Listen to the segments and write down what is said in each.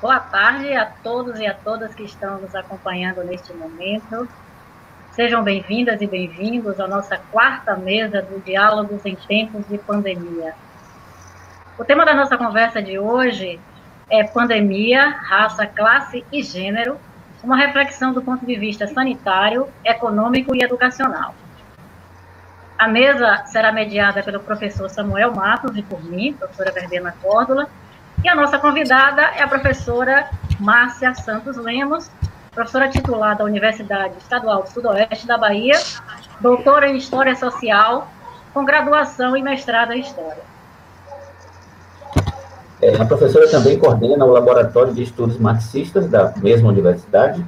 Boa tarde a todos e a todas que estão nos acompanhando neste momento. Sejam bem-vindas e bem-vindos à nossa quarta mesa do Diálogos em Tempos de Pandemia. O tema da nossa conversa de hoje é Pandemia, Raça, Classe e Gênero, uma reflexão do ponto de vista sanitário, econômico e educacional. A mesa será mediada pelo professor Samuel Matos e por mim, professora Verbena Córdula, e a nossa convidada é a professora Márcia Santos Lemos, professora titular da Universidade Estadual do Sudoeste da Bahia, doutora em História Social, com graduação e mestrado em História. É, a professora também coordena o Laboratório de Estudos Marxistas da mesma universidade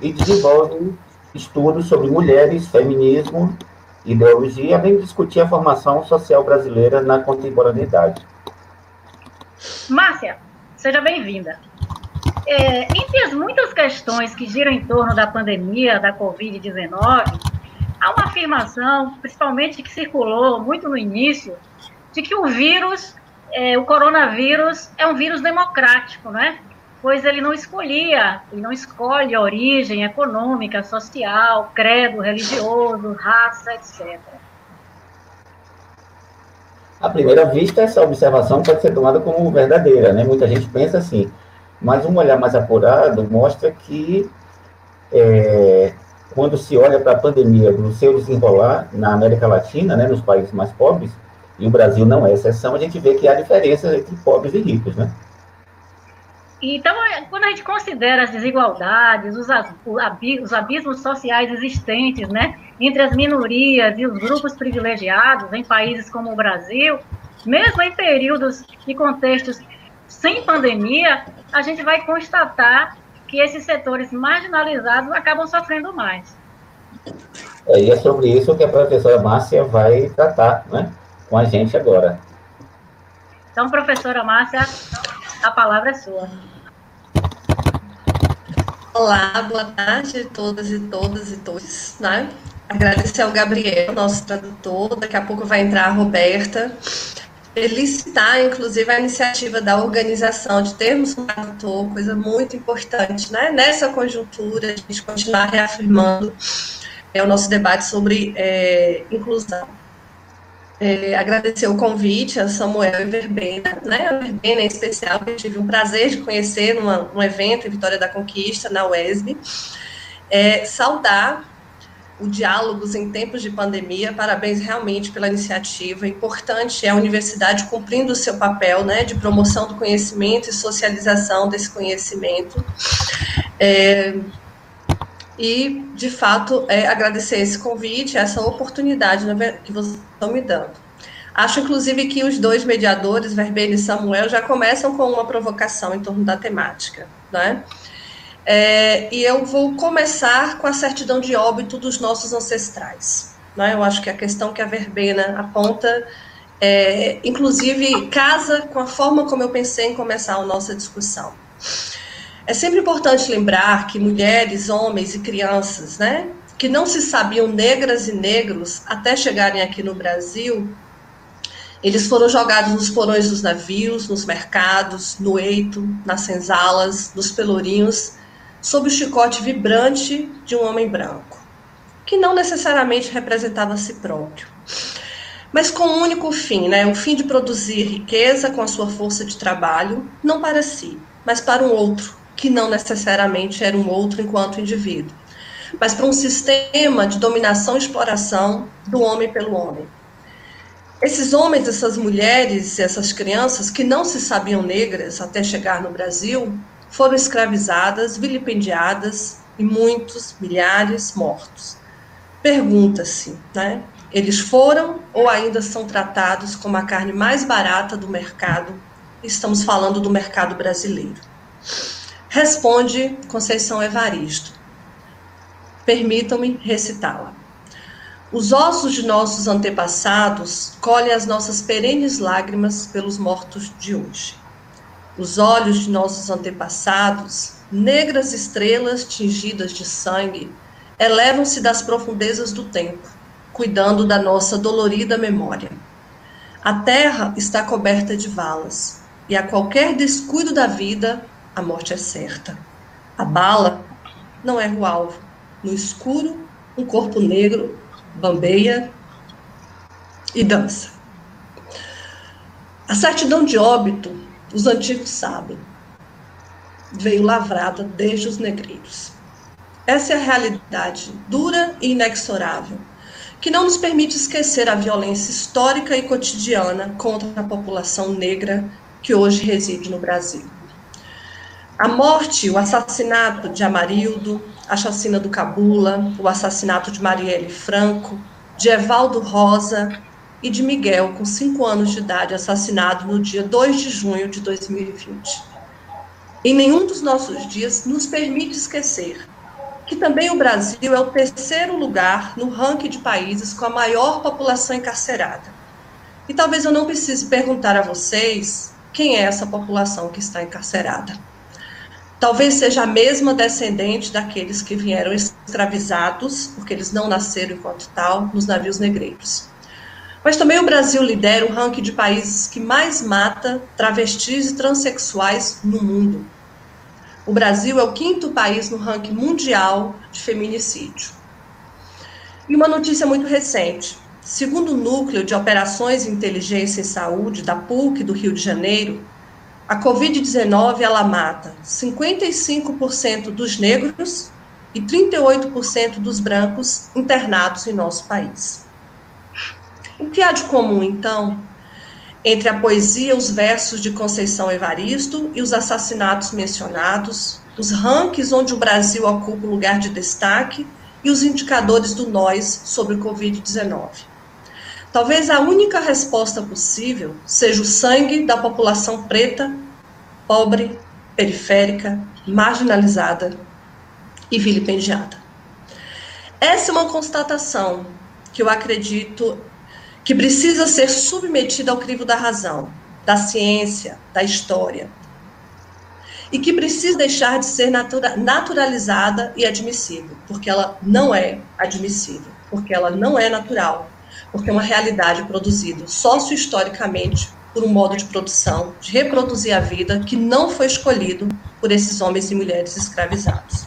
e desenvolve estudos sobre mulheres, feminismo, ideologia, além de discutir a formação social brasileira na contemporaneidade. Márcia, seja bem-vinda. É, entre as muitas questões que giram em torno da pandemia da Covid-19, há uma afirmação, principalmente que circulou muito no início, de que o vírus, é, o coronavírus, é um vírus democrático, né? Pois ele não escolhia, ele não escolhe a origem econômica, social, credo religioso, raça, etc. À primeira vista, essa observação pode ser tomada como verdadeira, né? Muita gente pensa assim, mas um olhar mais apurado mostra que é, quando se olha para a pandemia no seu desenrolar na América Latina, né, nos países mais pobres, e o Brasil não é exceção, a gente vê que há diferenças entre pobres e ricos, né? Então, é, quando a gente considera as desigualdades, os, os abismos sociais existentes, né, entre as minorias e os grupos privilegiados em países como o Brasil, mesmo em períodos e contextos sem pandemia, a gente vai constatar que esses setores marginalizados acabam sofrendo mais. É, e é sobre isso que a professora Márcia vai tratar né, com a gente agora. Então, professora Márcia, a palavra é sua. Olá, boa tarde a todas e todas e todos, né? Agradecer ao Gabriel, nosso tradutor, daqui a pouco vai entrar a Roberta. Felicitar, inclusive, a iniciativa da organização de termos um tradutor, coisa muito importante, né? Nessa conjuntura, a gente continuar reafirmando é, o nosso debate sobre é, inclusão é, agradecer o convite a Samuel e Verbena, né, a Verbena em especial, que eu tive um prazer de conhecer numa, num evento em Vitória da Conquista, na UESB, é, saudar o Diálogos em Tempos de Pandemia, parabéns realmente pela iniciativa, importante é a universidade cumprindo o seu papel, né, de promoção do conhecimento e socialização desse conhecimento, é, e, de fato, é, agradecer esse convite, essa oportunidade né, que vocês estão me dando. Acho, inclusive, que os dois mediadores, Verbena e Samuel, já começam com uma provocação em torno da temática. Né? É, e eu vou começar com a certidão de óbito dos nossos ancestrais. Né? Eu acho que a questão que a Verbena aponta, é, inclusive, casa com a forma como eu pensei em começar a nossa discussão. É sempre importante lembrar que mulheres, homens e crianças, né, que não se sabiam negras e negros até chegarem aqui no Brasil, eles foram jogados nos porões dos navios, nos mercados, no eito, nas senzalas, nos pelourinhos, sob o chicote vibrante de um homem branco, que não necessariamente representava a si próprio, mas com um único fim, né, o fim de produzir riqueza com a sua força de trabalho, não para si, mas para um outro, que não necessariamente era um outro enquanto indivíduo, mas para um sistema de dominação e exploração do homem pelo homem. Esses homens, essas mulheres, essas crianças que não se sabiam negras até chegar no Brasil, foram escravizadas, vilipendiadas e muitos, milhares, mortos. Pergunta-se, né? Eles foram ou ainda são tratados como a carne mais barata do mercado? Estamos falando do mercado brasileiro. Responde Conceição Evaristo. Permitam-me recitá-la. Os ossos de nossos antepassados colhem as nossas perenes lágrimas pelos mortos de hoje. Os olhos de nossos antepassados, negras estrelas tingidas de sangue, elevam-se das profundezas do tempo, cuidando da nossa dolorida memória. A terra está coberta de valas, e a qualquer descuido da vida, a morte é certa. A bala não é o alvo. No escuro, um corpo negro bambeia e dança. A certidão de óbito, os antigos sabem, veio lavrada desde os negreiros. Essa é a realidade dura e inexorável, que não nos permite esquecer a violência histórica e cotidiana contra a população negra que hoje reside no Brasil. A morte, o assassinato de Amarildo, a chacina do Cabula, o assassinato de Marielle Franco, de Evaldo Rosa e de Miguel, com cinco anos de idade, assassinado no dia 2 de junho de 2020. Em nenhum dos nossos dias nos permite esquecer que também o Brasil é o terceiro lugar no ranking de países com a maior população encarcerada. E talvez eu não precise perguntar a vocês quem é essa população que está encarcerada. Talvez seja a mesma descendente daqueles que vieram escravizados, porque eles não nasceram enquanto tal, nos navios negreiros. Mas também o Brasil lidera o ranking de países que mais mata travestis e transexuais no mundo. O Brasil é o quinto país no ranking mundial de feminicídio. E uma notícia muito recente. Segundo o Núcleo de Operações Inteligência e Saúde da PUC do Rio de Janeiro, a Covid-19 ela mata 55% dos negros e 38% dos brancos internados em nosso país. O que há de comum, então, entre a poesia, os versos de Conceição Evaristo e os assassinatos mencionados, os rankings onde o Brasil ocupa um lugar de destaque e os indicadores do nós sobre o Covid-19? Talvez a única resposta possível seja o sangue da população preta, pobre, periférica, marginalizada e vilipendiada. Essa é uma constatação que eu acredito que precisa ser submetida ao crivo da razão, da ciência, da história, e que precisa deixar de ser natura naturalizada e admissível, porque ela não é admissível, porque ela não é natural, porque é uma realidade produzida socio-historicamente por um modo de produção, de reproduzir a vida que não foi escolhido por esses homens e mulheres escravizados.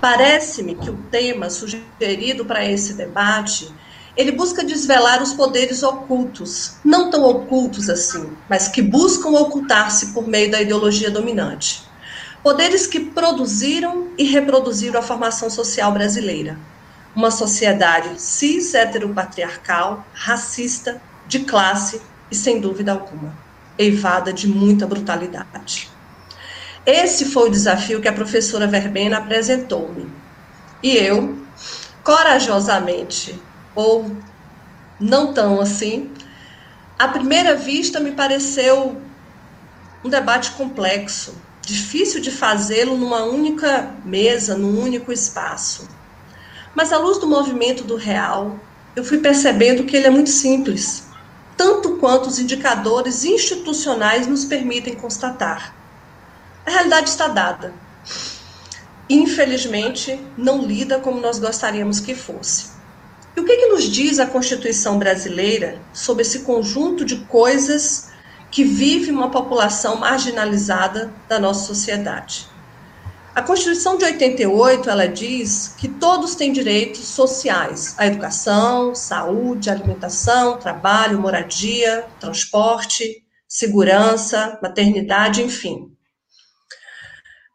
Parece-me que o tema sugerido para esse debate ele busca desvelar os poderes ocultos, não tão ocultos assim, mas que buscam ocultar-se por meio da ideologia dominante. Poderes que produziram e reproduziram a formação social brasileira, uma sociedade cis heteropatriarcal, racista, de classe e sem dúvida alguma, eivada de muita brutalidade. Esse foi o desafio que a professora Verbena apresentou-me. E eu, corajosamente, ou não tão assim, à primeira vista me pareceu um debate complexo, difícil de fazê-lo numa única mesa, num único espaço. Mas à luz do movimento do real, eu fui percebendo que ele é muito simples, tanto quanto os indicadores institucionais nos permitem constatar. A realidade está dada. Infelizmente, não lida como nós gostaríamos que fosse. E o que, que nos diz a Constituição brasileira sobre esse conjunto de coisas que vive uma população marginalizada da nossa sociedade? A Constituição de 88, ela diz que todos têm direitos sociais à educação, saúde, alimentação, trabalho, moradia, transporte, segurança, maternidade, enfim.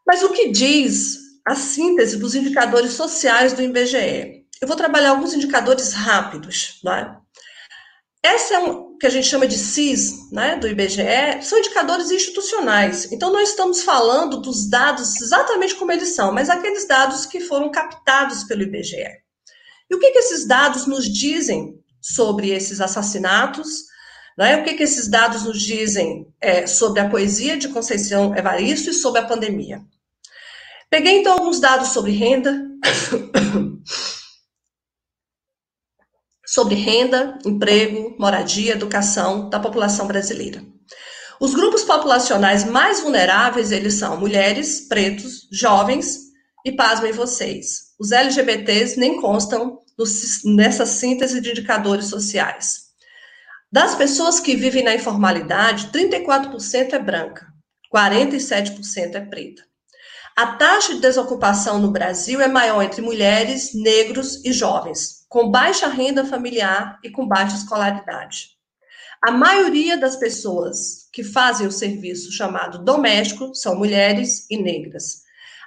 Mas o que diz a síntese dos indicadores sociais do IBGE? Eu vou trabalhar alguns indicadores rápidos, é? Essa é o que a gente chama de CIS, né, do IBGE, são indicadores institucionais. Então, nós estamos falando dos dados exatamente como eles são, mas aqueles dados que foram captados pelo IBGE. E o que, que esses dados nos dizem sobre esses assassinatos? Né? O que, que esses dados nos dizem é, sobre a poesia de Conceição Evaristo e sobre a pandemia? Peguei, então, alguns dados sobre renda. sobre renda, emprego, moradia, educação da população brasileira. Os grupos populacionais mais vulneráveis, eles são mulheres, pretos, jovens e, pasmem vocês, os LGBTs nem constam nessa síntese de indicadores sociais. Das pessoas que vivem na informalidade, 34% é branca, 47% é preta. A taxa de desocupação no Brasil é maior entre mulheres, negros e jovens, com baixa renda familiar e com baixa escolaridade. A maioria das pessoas que fazem o serviço chamado doméstico são mulheres e negras.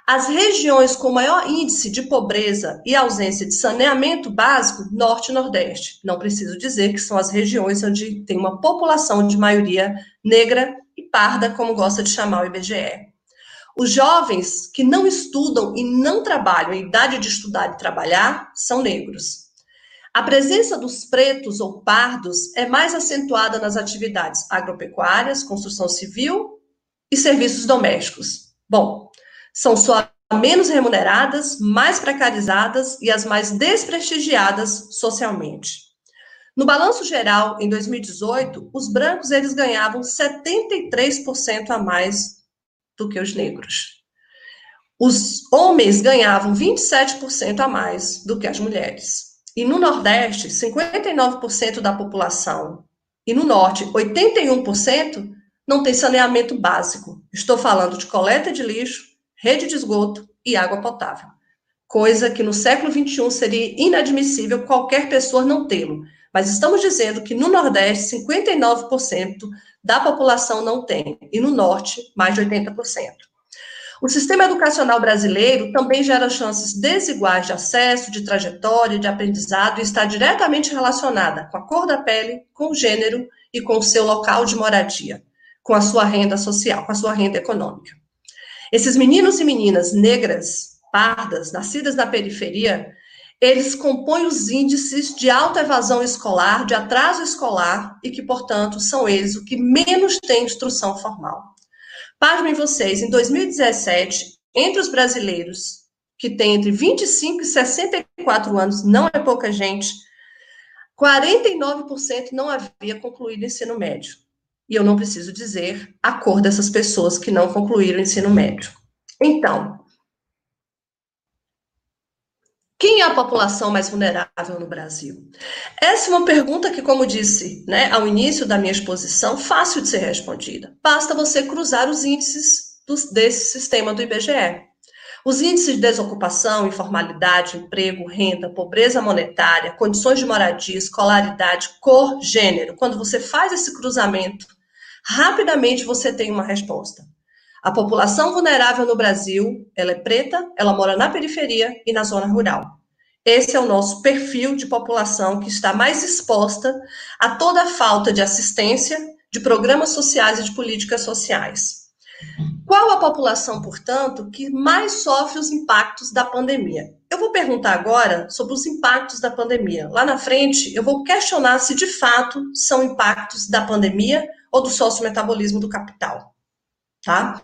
As regiões com maior índice de pobreza e ausência de saneamento básico, Norte e Nordeste. Não preciso dizer que são as regiões onde tem uma população de maioria negra e parda, como gosta de chamar o IBGE. Os jovens que não estudam e não trabalham em idade de estudar e trabalhar são negros. A presença dos pretos ou pardos é mais acentuada nas atividades agropecuárias, construção civil e serviços domésticos. Bom, são só menos remuneradas, mais precarizadas e as mais desprestigiadas socialmente. No balanço geral, em 2018, os brancos eles ganhavam 73% a mais do que os negros. Os homens ganhavam 27% a mais do que as mulheres. E no Nordeste, 59% da população, e no Norte, 81% não tem saneamento básico. Estou falando de coleta de lixo, rede de esgoto e água potável. Coisa que no século XXI seria inadmissível qualquer pessoa não tê-lo. Mas estamos dizendo que no Nordeste, 59% da população não tem, e no Norte, mais de 80%. O sistema educacional brasileiro também gera chances desiguais de acesso, de trajetória, de aprendizado e está diretamente relacionada com a cor da pele, com o gênero e com o seu local de moradia, com a sua renda social, com a sua renda econômica. Esses meninos e meninas negras, pardas, nascidas na periferia, eles compõem os índices de alta evasão escolar, de atraso escolar, e que, portanto, são eles o que menos têm instrução formal. Pasmem vocês, em 2017, entre os brasileiros que têm entre 25 e 64 anos, não é pouca gente, 49% não havia concluído ensino médio. E eu não preciso dizer a cor dessas pessoas que não concluíram o ensino médio. Então, quem é a população mais vulnerável no Brasil? Essa é uma pergunta que, como disse né, ao início da minha exposição, fácil de ser respondida. Basta você cruzar os índices dos, desse sistema do IBGE. Os índices de desocupação, informalidade, emprego, renda, pobreza monetária, condições de moradia, escolaridade, cor, gênero. Quando você faz esse cruzamento, rapidamente você tem uma resposta. A população vulnerável no Brasil, ela é preta, ela mora na periferia e na zona rural. Esse é o nosso perfil de população que está mais exposta a toda a falta de assistência, de programas sociais e de políticas sociais. Qual a população, portanto, que mais sofre os impactos da pandemia? Eu vou perguntar agora sobre os impactos da pandemia. Lá na frente, eu vou questionar se de fato são impactos da pandemia ou do sociometabolismo do capital. Tá?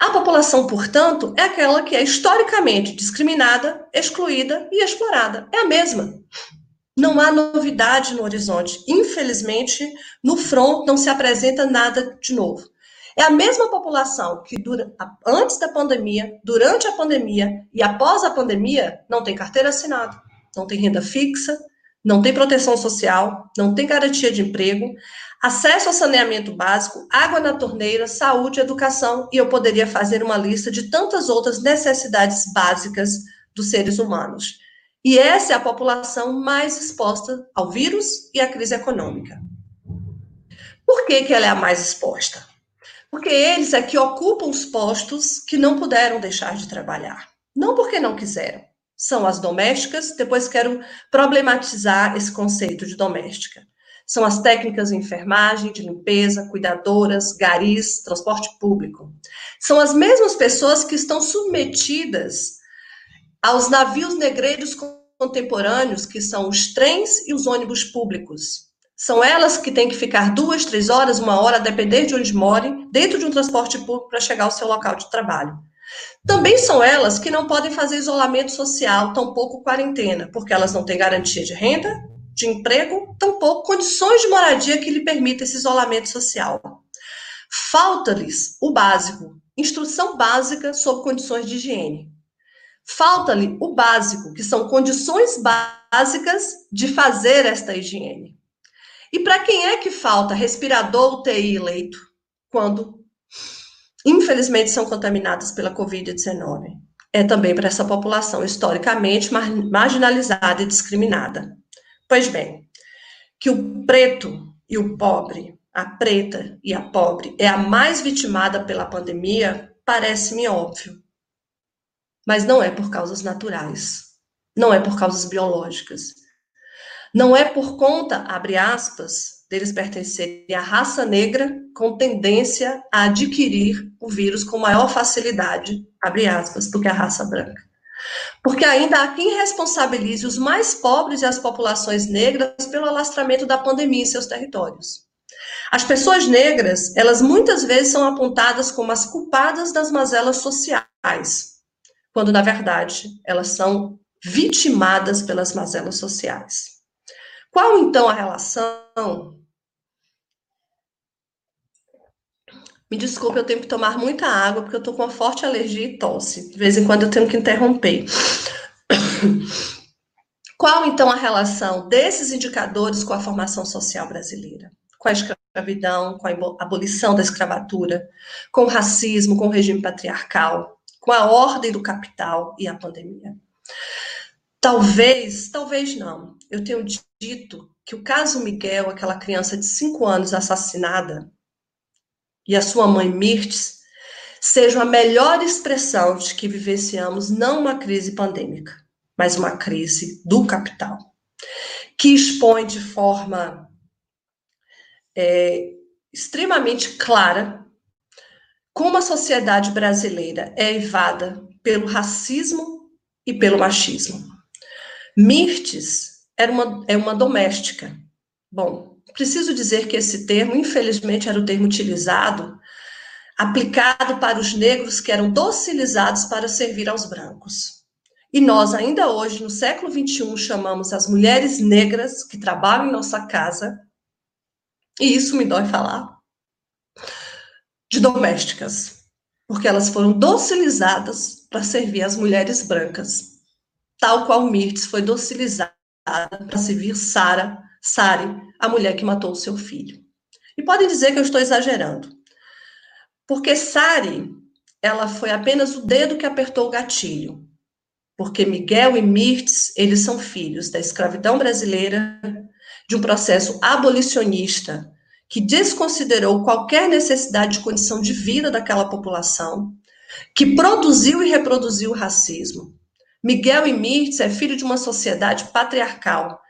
A população, portanto, é aquela que é historicamente discriminada, excluída e explorada. É a mesma. Não há novidade no horizonte. Infelizmente, no front não se apresenta nada de novo. É a mesma população que dura, antes da pandemia, durante a pandemia e após a pandemia não tem carteira assinada, não tem renda fixa, não tem proteção social, não tem garantia de emprego, acesso ao saneamento básico, água na torneira, saúde, educação, e eu poderia fazer uma lista de tantas outras necessidades básicas dos seres humanos. E essa é a população mais exposta ao vírus e à crise econômica. Por que, que ela é a mais exposta? Porque eles é que ocupam os postos que não puderam deixar de trabalhar. Não porque não quiseram. São as domésticas, depois quero problematizar esse conceito de doméstica. São as técnicas de enfermagem, de limpeza, cuidadoras, garis, transporte público. São as mesmas pessoas que estão submetidas aos navios negreiros contemporâneos, que são os trens e os ônibus públicos. São elas que têm que ficar duas, três horas, uma hora, a depender de onde morem, dentro de um transporte público para chegar ao seu local de trabalho. Também são elas que não podem fazer isolamento social, tampouco quarentena, porque elas não têm garantia de renda, de emprego, tampouco condições de moradia que lhe permitam esse isolamento social. Falta-lhes o básico, instrução básica sobre condições de higiene. Falta-lhe o básico, que são condições básicas de fazer esta higiene. E para quem é que falta respirador, UTI e leito? Quando infelizmente, são contaminadas pela Covid-19. É também para essa população historicamente marginalizada e discriminada. Pois bem, que o preto e o pobre, a preta e a pobre, é a mais vitimada pela pandemia, parece-me óbvio. Mas não é por causas naturais, não é por causas biológicas. Não é por conta, abre aspas, deles pertencerem à raça negra com tendência a adquirir o vírus com maior facilidade, abre aspas, do que a raça branca. Porque ainda há quem responsabilize os mais pobres e as populações negras pelo alastramento da pandemia em seus territórios. As pessoas negras, elas muitas vezes são apontadas como as culpadas das mazelas sociais, quando na verdade elas são vitimadas pelas mazelas sociais. Qual então a relação? Me desculpe, eu tenho que tomar muita água porque eu estou com uma forte alergia e tosse. De vez em quando eu tenho que interromper. Qual então a relação desses indicadores com a formação social brasileira? Com a escravidão, com a abolição da escravatura, com o racismo, com o regime patriarcal, com a ordem do capital e a pandemia. Talvez, talvez não. Eu tenho dito que o caso Miguel, aquela criança de 5 anos assassinada, e a sua mãe Mirtes, seja a melhor expressão de que vivenciamos não uma crise pandêmica, mas uma crise do capital, que expõe de forma é, extremamente clara como a sociedade brasileira é evada pelo racismo e pelo machismo. Mirtes era uma, é uma doméstica. Bom, preciso dizer que esse termo, infelizmente, era o termo utilizado, aplicado para os negros que eram docilizados para servir aos brancos. E nós, ainda hoje, no século XXI, chamamos as mulheres negras que trabalham em nossa casa, e isso me dói falar, de domésticas, porque elas foram docilizadas para servir as mulheres brancas tal qual Mirtes foi docilizada para servir Sara, Sari, a mulher que matou o seu filho. E podem dizer que eu estou exagerando, porque Sari, ela foi apenas o dedo que apertou o gatilho, porque Miguel e Mirtes, eles são filhos da escravidão brasileira, de um processo abolicionista que desconsiderou qualquer necessidade de condição de vida daquela população, que produziu e reproduziu o racismo, Miguel e Mirtz é filho de uma sociedade patriarcal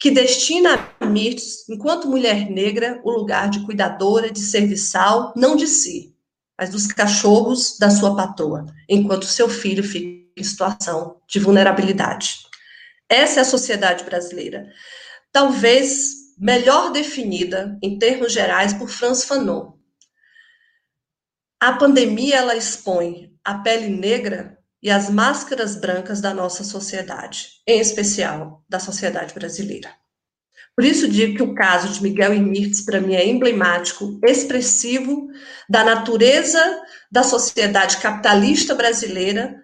que destina a Mirtz, enquanto mulher negra, o lugar de cuidadora, de serviçal, não de si, mas dos cachorros da sua patroa, enquanto seu filho fica em situação de vulnerabilidade. Essa é a sociedade brasileira. Talvez melhor definida, em termos gerais, por Franz Fanon. A pandemia ela expõe a pele negra e as máscaras brancas da nossa sociedade, em especial da sociedade brasileira. Por isso digo que o caso de Miguel Mirtz, para mim, é emblemático, expressivo da natureza da sociedade capitalista brasileira,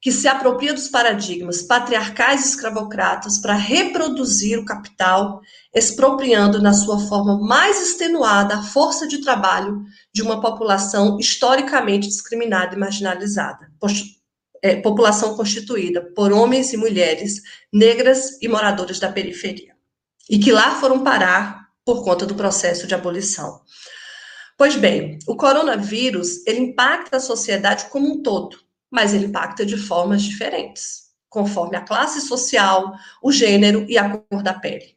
que se apropria dos paradigmas patriarcais e escravocratas para reproduzir o capital, expropriando na sua forma mais extenuada a força de trabalho de uma população historicamente discriminada e marginalizada, é, população constituída por homens e mulheres negras e moradores da periferia, e que lá foram parar por conta do processo de abolição. Pois bem, o coronavírus, ele impacta a sociedade como um todo, mas ele impacta de formas diferentes, conforme a classe social, o gênero e a cor da pele.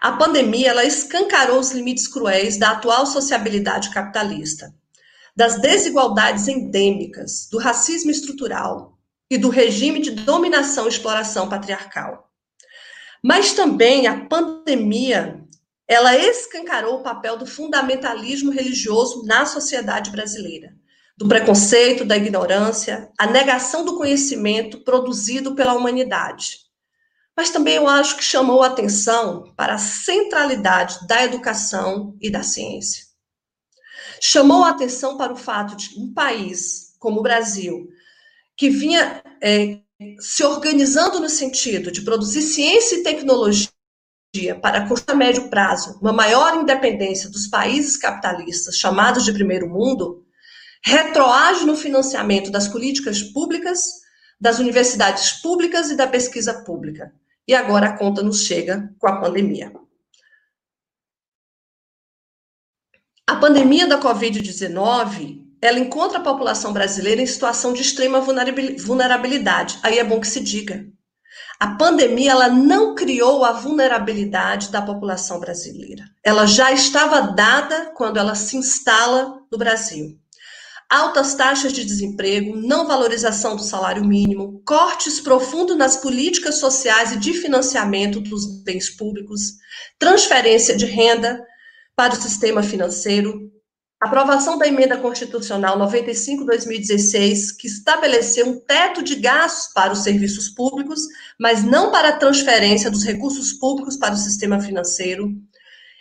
A pandemia, ela escancarou os limites cruéis da atual sociabilidade capitalista, das desigualdades endêmicas, do racismo estrutural e do regime de dominação e exploração patriarcal. Mas também a pandemia, ela escancarou o papel do fundamentalismo religioso na sociedade brasileira, do preconceito, da ignorância, a negação do conhecimento produzido pela humanidade. Mas também eu acho que chamou a atenção para a centralidade da educação e da ciência chamou a atenção para o fato de um país como o Brasil, que vinha é, se organizando no sentido de produzir ciência e tecnologia para a médio prazo uma maior independência dos países capitalistas chamados de primeiro mundo, retroage no financiamento das políticas públicas, das universidades públicas e da pesquisa pública. E agora a conta nos chega com a pandemia. A pandemia da Covid-19, ela encontra a população brasileira em situação de extrema vulnerabilidade. Aí é bom que se diga. A pandemia ela não criou a vulnerabilidade da população brasileira. Ela já estava dada quando ela se instala no Brasil altas taxas de desemprego, não valorização do salário mínimo, cortes profundos nas políticas sociais e de financiamento dos bens públicos, transferência de renda para o sistema financeiro, aprovação da emenda constitucional 95/2016, que estabeleceu um teto de gastos para os serviços públicos, mas não para a transferência dos recursos públicos para o sistema financeiro,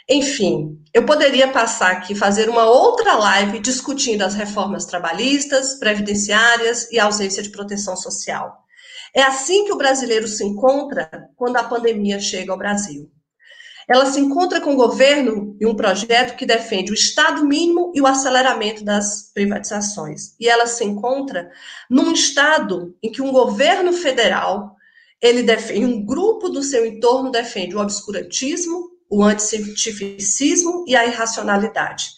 enfim, eu poderia passar aqui, fazer uma outra live discutindo as reformas trabalhistas, previdenciárias e ausência de proteção social. É assim que o brasileiro se encontra quando a pandemia chega ao Brasil. Ela se encontra com o governo e um projeto que defende o Estado mínimo e o aceleramento das privatizações. E ela se encontra num Estado em que um governo federal, ele defende, um grupo do seu entorno defende o obscurantismo, o anticientificismo e a irracionalidade.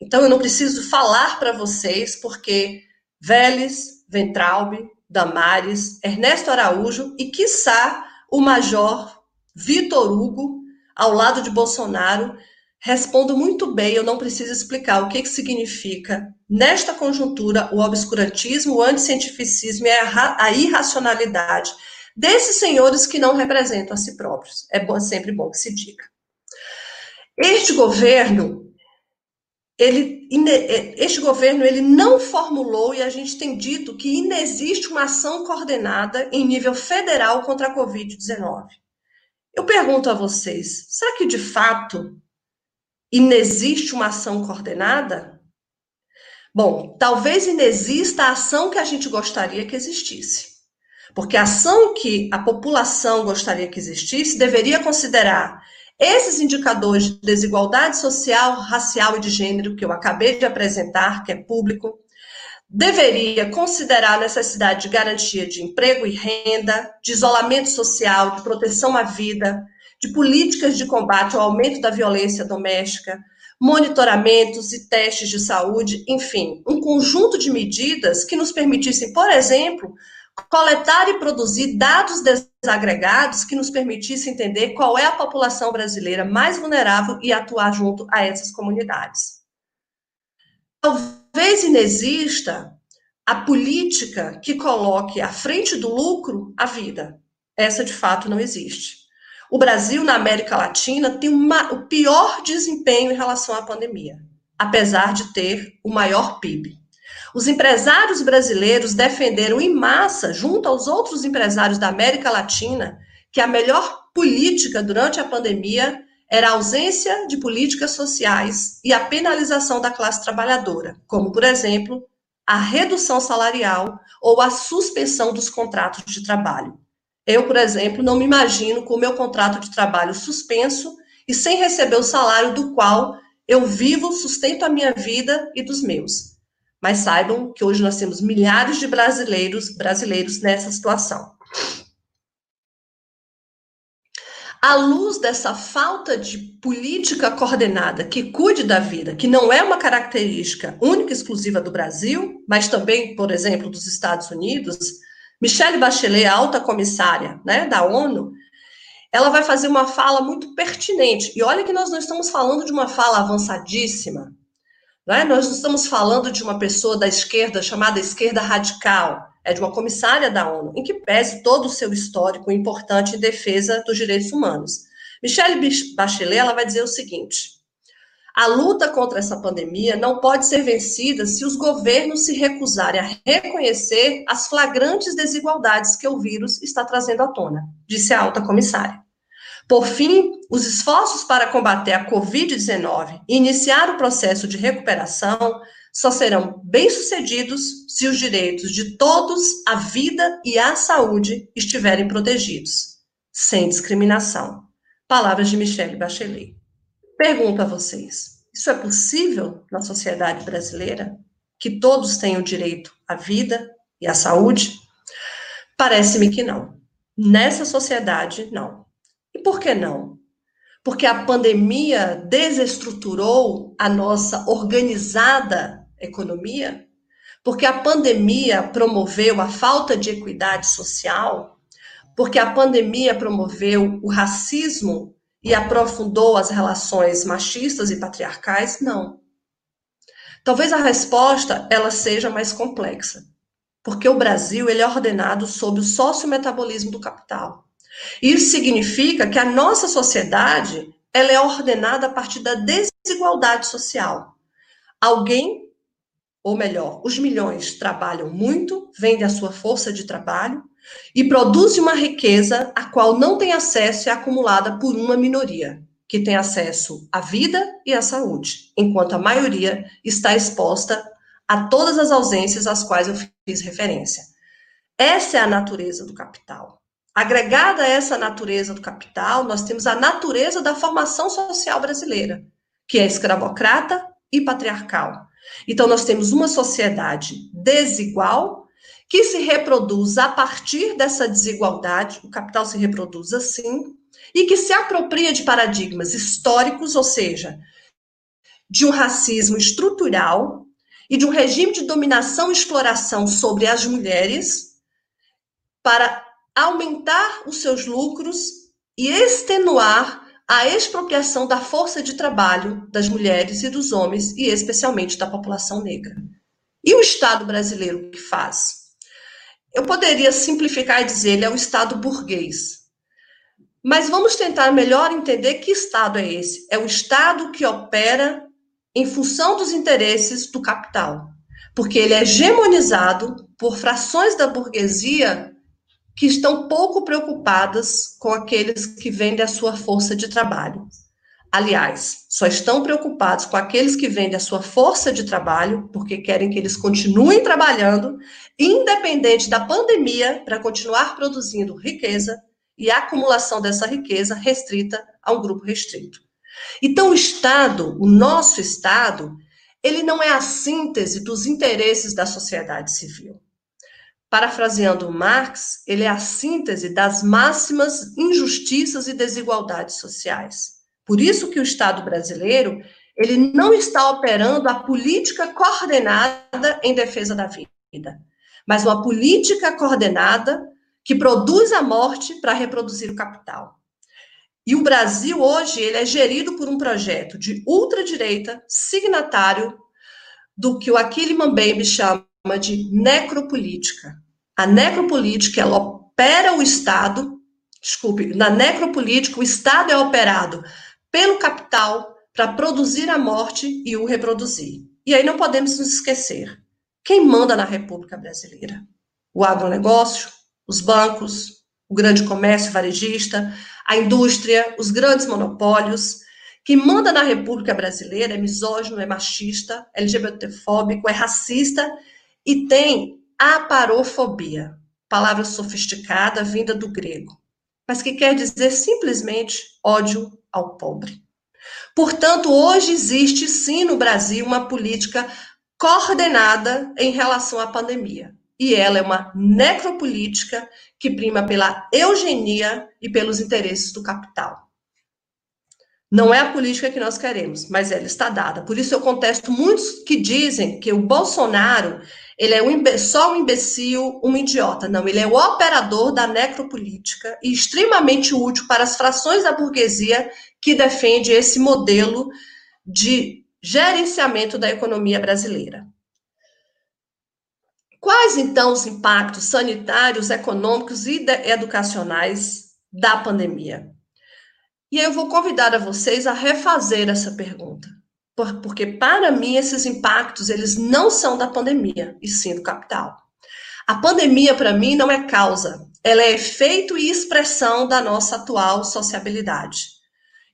Então, eu não preciso falar para vocês, porque Vélez, Ventralbe, Damares, Ernesto Araújo e, quiçá, o major Vitor Hugo, ao lado de Bolsonaro, respondo muito bem, eu não preciso explicar o que, que significa, nesta conjuntura, o obscurantismo, o anticientificismo e a irracionalidade desses senhores que não representam a si próprios. É bom, sempre bom que se diga. Este governo, ele, este governo, ele não formulou, e a gente tem dito que inexiste uma ação coordenada em nível federal contra a Covid-19. Eu pergunto a vocês, será que de fato inexiste uma ação coordenada? Bom, talvez inexista a ação que a gente gostaria que existisse. Porque a ação que a população gostaria que existisse deveria considerar esses indicadores de desigualdade social, racial e de gênero que eu acabei de apresentar, que é público, deveria considerar a necessidade de garantia de emprego e renda, de isolamento social, de proteção à vida, de políticas de combate ao aumento da violência doméstica, monitoramentos e testes de saúde, enfim, um conjunto de medidas que nos permitissem, por exemplo, coletar e produzir dados desagregados que nos permitissem entender qual é a população brasileira mais vulnerável e atuar junto a essas comunidades. Talvez inexista a política que coloque à frente do lucro a vida. Essa, de fato, não existe. O Brasil, na América Latina, tem uma, o pior desempenho em relação à pandemia, apesar de ter o maior PIB. Os empresários brasileiros defenderam em massa, junto aos outros empresários da América Latina, que a melhor política durante a pandemia era a ausência de políticas sociais e a penalização da classe trabalhadora, como, por exemplo, a redução salarial ou a suspensão dos contratos de trabalho. Eu, por exemplo, não me imagino com o meu contrato de trabalho suspenso e sem receber o salário do qual eu vivo, sustento a minha vida e dos meus. Mas saibam que hoje nós temos milhares de brasileiros, brasileiros nessa situação. À luz dessa falta de política coordenada que cuide da vida, que não é uma característica única e exclusiva do Brasil, mas também, por exemplo, dos Estados Unidos, Michelle Bachelet, alta comissária né, da ONU, ela vai fazer uma fala muito pertinente. E olha que nós não estamos falando de uma fala avançadíssima. É? Nós não estamos falando de uma pessoa da esquerda chamada esquerda radical, é de uma comissária da ONU, em que pese todo o seu histórico importante em defesa dos direitos humanos. Michelle Bachelet ela vai dizer o seguinte: a luta contra essa pandemia não pode ser vencida se os governos se recusarem a reconhecer as flagrantes desigualdades que o vírus está trazendo à tona, disse a alta comissária. Por fim, os esforços para combater a Covid-19 e iniciar o processo de recuperação só serão bem-sucedidos se os direitos de todos à vida e à saúde estiverem protegidos, sem discriminação. Palavras de Michelle Bachelet. Pergunto a vocês: isso é possível na sociedade brasileira? que todos tenham direito à vida e à saúde? Parece-me que não. Nessa sociedade, não. E por que não? Porque a pandemia desestruturou a nossa organizada economia? Porque a pandemia promoveu a falta de equidade social? Porque a pandemia promoveu o racismo e aprofundou as relações machistas e patriarcais? Não. Talvez a resposta ela seja mais complexa, porque o Brasil ele é ordenado sob o sociometabolismo do capital. Isso significa que a nossa sociedade ela é ordenada a partir da desigualdade social. Alguém, ou melhor, os milhões trabalham muito, vendem a sua força de trabalho e produzem uma riqueza a qual não tem acesso e é acumulada por uma minoria que tem acesso à vida e à saúde, enquanto a maioria está exposta a todas as ausências às quais eu fiz referência. Essa é a natureza do capital. Agregada a essa natureza do capital, nós temos a natureza da formação social brasileira, que é escravocrata e patriarcal. Então, nós temos uma sociedade desigual que se reproduz a partir dessa desigualdade, o capital se reproduz assim, e que se apropria de paradigmas históricos, ou seja, de um racismo estrutural e de um regime de dominação e exploração sobre as mulheres para aumentar os seus lucros e extenuar a expropriação da força de trabalho das mulheres e dos homens e especialmente da população negra. E o Estado brasileiro que faz? Eu poderia simplificar e dizer, ele é o Estado burguês, mas vamos tentar melhor entender que Estado é esse. É o Estado que opera em função dos interesses do capital, porque ele é hegemonizado por frações da burguesia que estão pouco preocupadas com aqueles que vendem a sua força de trabalho. Aliás, só estão preocupados com aqueles que vendem a sua força de trabalho, porque querem que eles continuem trabalhando, independente da pandemia, para continuar produzindo riqueza e a acumulação dessa riqueza restrita a um grupo restrito. Então, o Estado, o nosso Estado, ele não é a síntese dos interesses da sociedade civil. Parafraseando Marx, ele é a síntese das máximas injustiças e desigualdades sociais. Por isso que o Estado brasileiro, ele não está operando a política coordenada em defesa da vida, mas uma política coordenada que produz a morte para reproduzir o capital. E o Brasil hoje ele é gerido por um projeto de ultradireita signatário do que o Aquile Mbembe chama de necropolítica. A necropolítica ela opera o Estado, desculpe, na necropolítica o Estado é operado pelo capital para produzir a morte e o reproduzir. E aí não podemos nos esquecer. Quem manda na República Brasileira? O agronegócio, os bancos, o grande comércio varejista, a indústria, os grandes monopólios. Quem manda na República Brasileira é misógino, é machista, é LGBTfóbico, é racista e tem aparofobia, palavra sofisticada vinda do grego, mas que quer dizer simplesmente ódio ao pobre. Portanto, hoje existe sim no Brasil uma política coordenada em relação à pandemia e ela é uma necropolítica que prima pela eugenia e pelos interesses do capital. Não é a política que nós queremos, mas ela está dada. Por isso eu contesto muitos que dizem que o Bolsonaro ele é um só um imbecil, um idiota. Não, ele é o operador da necropolítica e extremamente útil para as frações da burguesia que defende esse modelo de gerenciamento da economia brasileira. Quais, então, os impactos sanitários, econômicos e educacionais da pandemia? E eu vou convidar a vocês a refazer essa pergunta, porque para mim esses impactos eles não são da pandemia, e sim do capital. A pandemia para mim não é causa, ela é efeito e expressão da nossa atual sociabilidade.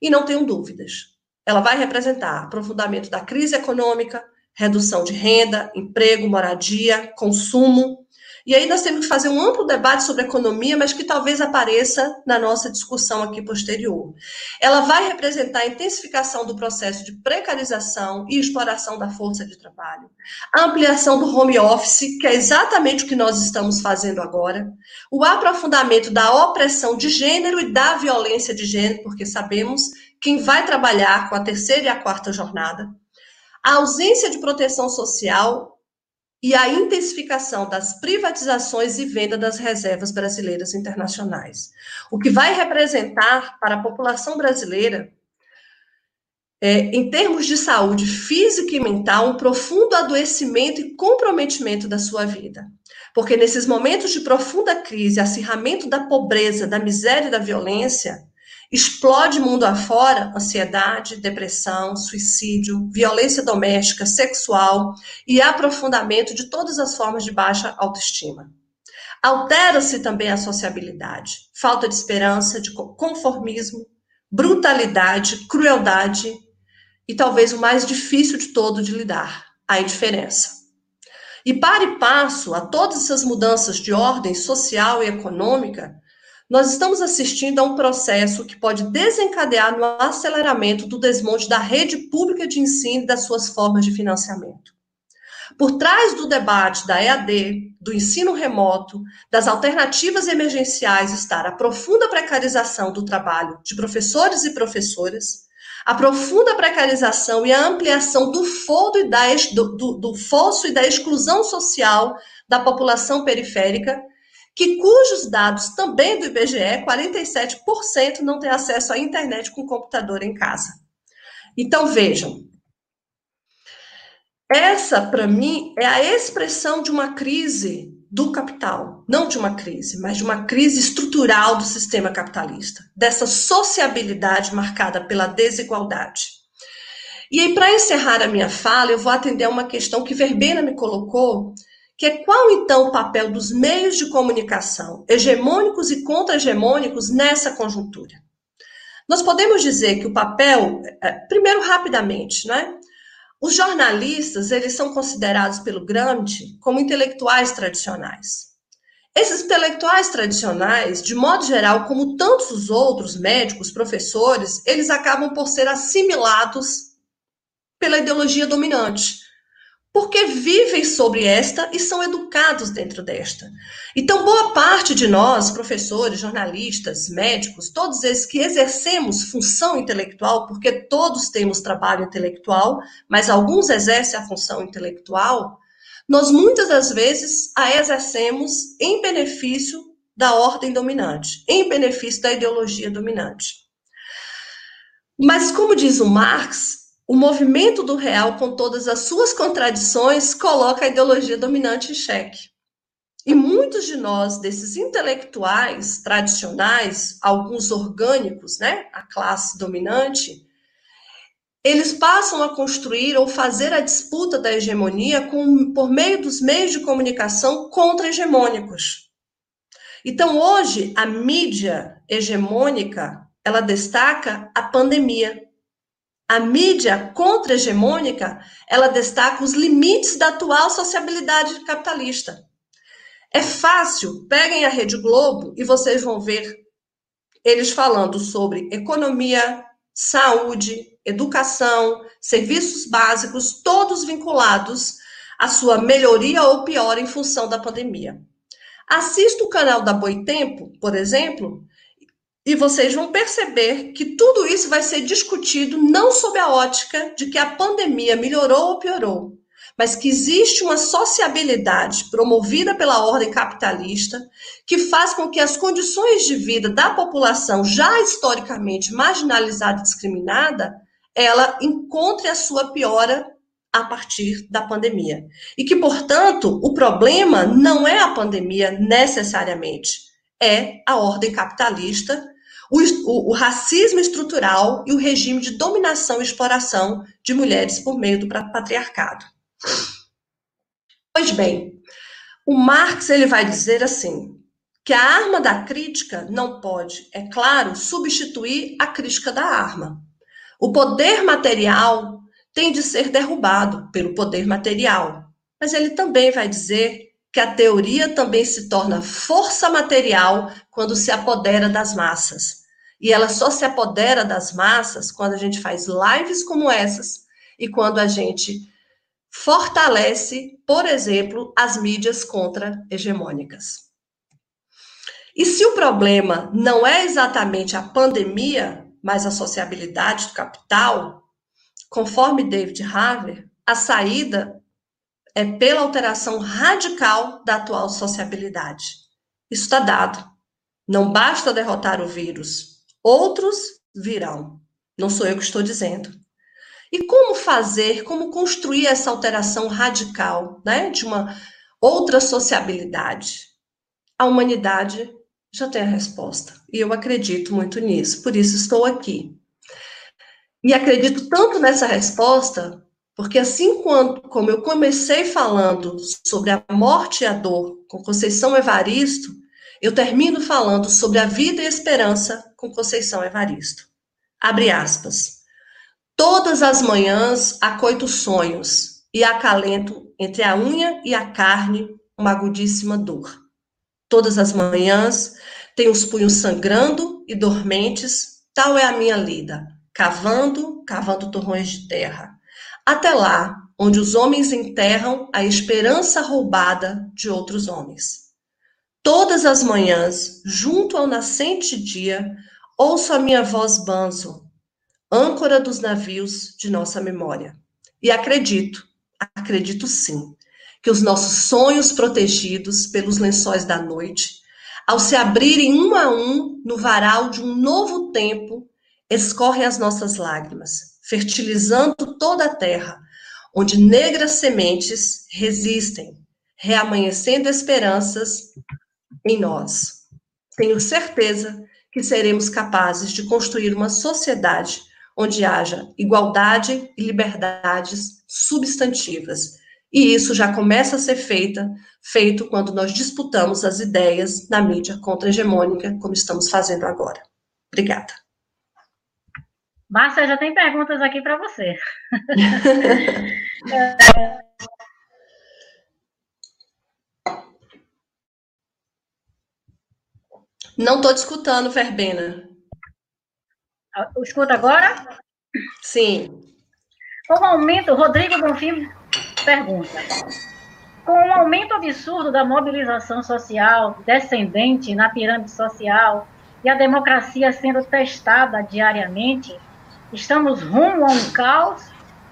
E não tenho dúvidas. Ela vai representar aprofundamento da crise econômica, redução de renda, emprego, moradia, consumo. E aí nós temos que fazer um amplo debate sobre economia, mas que talvez apareça na nossa discussão aqui posterior. Ela vai representar a intensificação do processo de precarização e exploração da força de trabalho, a ampliação do home office, que é exatamente o que nós estamos fazendo agora, o aprofundamento da opressão de gênero e da violência de gênero, porque sabemos quem vai trabalhar com a terceira e a quarta jornada, a ausência de proteção social e a intensificação das privatizações e venda das reservas brasileiras internacionais. O que vai representar para a população brasileira, é, em termos de saúde física e mental, um profundo adoecimento e comprometimento da sua vida. Porque nesses momentos de profunda crise, acirramento da pobreza, da miséria e da violência, Explode mundo afora ansiedade, depressão, suicídio, violência doméstica, sexual e aprofundamento de todas as formas de baixa autoestima. Altera-se também a sociabilidade, falta de esperança, de conformismo, brutalidade, crueldade e talvez o mais difícil de todo de lidar, a indiferença. E para e passo a todas essas mudanças de ordem social e econômica, nós estamos assistindo a um processo que pode desencadear no aceleramento do desmonte da rede pública de ensino e das suas formas de financiamento. Por trás do debate da EAD, do ensino remoto, das alternativas emergenciais estar a profunda precarização do trabalho de professores e professoras, a profunda precarização e a ampliação do, e da, do, do fosso e da exclusão social da população periférica, que cujos dados também do IBGE, 47% não têm acesso à internet com computador em casa. Então vejam, essa para mim é a expressão de uma crise do capital, não de uma crise, mas de uma crise estrutural do sistema capitalista, dessa sociabilidade marcada pela desigualdade. E aí, para encerrar a minha fala, eu vou atender a uma questão que Verbena me colocou que é qual então o papel dos meios de comunicação, hegemônicos e contra-hegemônicos, nessa conjuntura? Nós podemos dizer que o papel, é, primeiro rapidamente, né? Os jornalistas, eles são considerados pelo Gramsci como intelectuais tradicionais. Esses intelectuais tradicionais, de modo geral, como tantos os outros médicos, professores, eles acabam por ser assimilados pela ideologia dominante porque vivem sobre esta e são educados dentro desta. Então, boa parte de nós, professores, jornalistas, médicos, todos esses que exercemos função intelectual, porque todos temos trabalho intelectual, mas alguns exercem a função intelectual, nós muitas das vezes a exercemos em benefício da ordem dominante, em benefício da ideologia dominante. Mas, como diz o Marx, o movimento do real, com todas as suas contradições, coloca a ideologia dominante em xeque. E muitos de nós, desses intelectuais tradicionais, alguns orgânicos, né, a classe dominante, eles passam a construir ou fazer a disputa da hegemonia com, por meio dos meios de comunicação contra-hegemônicos. Então, hoje, a mídia hegemônica, ela destaca a pandemia. A mídia contra-hegemônica, ela destaca os limites da atual sociabilidade capitalista. É fácil, peguem a Rede Globo e vocês vão ver eles falando sobre economia, saúde, educação, serviços básicos, todos vinculados à sua melhoria ou pior em função da pandemia. Assista o canal da Boitempo, por exemplo, e vocês vão perceber que tudo isso vai ser discutido não sob a ótica de que a pandemia melhorou ou piorou, mas que existe uma sociabilidade promovida pela ordem capitalista que faz com que as condições de vida da população já historicamente marginalizada e discriminada, ela encontre a sua piora a partir da pandemia. E que, portanto, o problema não é a pandemia necessariamente, é a ordem capitalista o, o, o, racismo estrutural e o regime de dominação e exploração de mulheres por meio do patriarcado. Pois bem, o Marx ele vai dizer assim que a arma da crítica não pode, é claro, substituir a crítica da arma. O poder material tem de ser derrubado pelo poder material, mas ele também vai dizer que a teoria também se torna força material quando se apodera das massas. E ela só se apodera das massas quando a gente faz lives como essas e quando a gente fortalece, por exemplo, as mídias contra-hegemônicas. E se o problema não é exatamente a pandemia, mas a sociabilidade do capital, conforme David Harvey, a saída é pela alteração radical da atual sociabilidade. Isso está dado. Não basta derrotar o vírus, outros virão. Não sou eu que estou dizendo. E como fazer, como construir essa alteração radical, né, de uma outra sociabilidade? A humanidade já tem a resposta. E eu acredito muito nisso, por isso estou aqui. E acredito tanto nessa resposta porque assim quando, como eu comecei falando sobre a morte e a dor com Conceição Evaristo, eu termino falando sobre a vida e a esperança com Conceição Evaristo. Abre aspas. Todas as manhãs acoito sonhos e acalento entre a unha e a carne uma agudíssima dor. Todas as manhãs tenho os punhos sangrando e dormentes, tal é a minha lida, cavando, cavando torrões de terra até lá, onde os homens enterram a esperança roubada de outros homens. Todas as manhãs, junto ao nascente dia, ouço a minha voz banzo, âncora dos navios de nossa memória. E acredito, acredito sim, que os nossos sonhos protegidos pelos lençóis da noite, ao se abrirem um a um no varal de um novo tempo, escorrem as nossas lágrimas, fertilizando toda a terra, onde negras sementes resistem, reamanhecendo esperanças em nós. Tenho certeza que seremos capazes de construir uma sociedade onde haja igualdade e liberdades substantivas. E isso já começa a ser feita, feito quando nós disputamos as ideias na mídia contra-hegemônica, como estamos fazendo agora. Obrigada. Márcia, já tem perguntas aqui para você. Não estou te escutando, Verbena. Escuta agora? Sim. Com o aumento, Rodrigo Bonfim pergunta. Com o aumento absurdo da mobilização social descendente na pirâmide social e a democracia sendo testada diariamente, Estamos rumo a um caos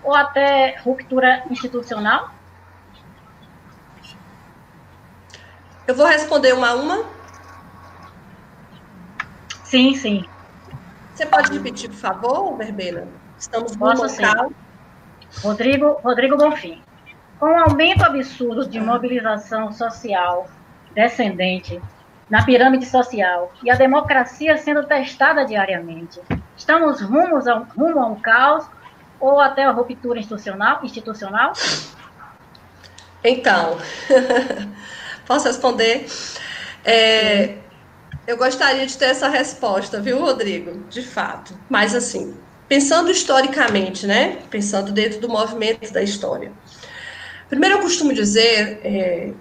ou até ruptura institucional? Eu vou responder uma a uma. Sim, sim. Você pode repetir, por favor, Verbena? Estamos rumo Posso, sim. caos. Rodrigo, Rodrigo Bonfim. Com o aumento absurdo de mobilização social descendente na pirâmide social e a democracia sendo testada diariamente, Estamos rumos a, rumo a um caos ou até a ruptura institucional? institucional? Então, posso responder? É, eu gostaria de ter essa resposta, viu, Rodrigo? De fato. Mas, assim, pensando historicamente, né? Pensando dentro do movimento da história. Primeiro, eu costumo dizer é,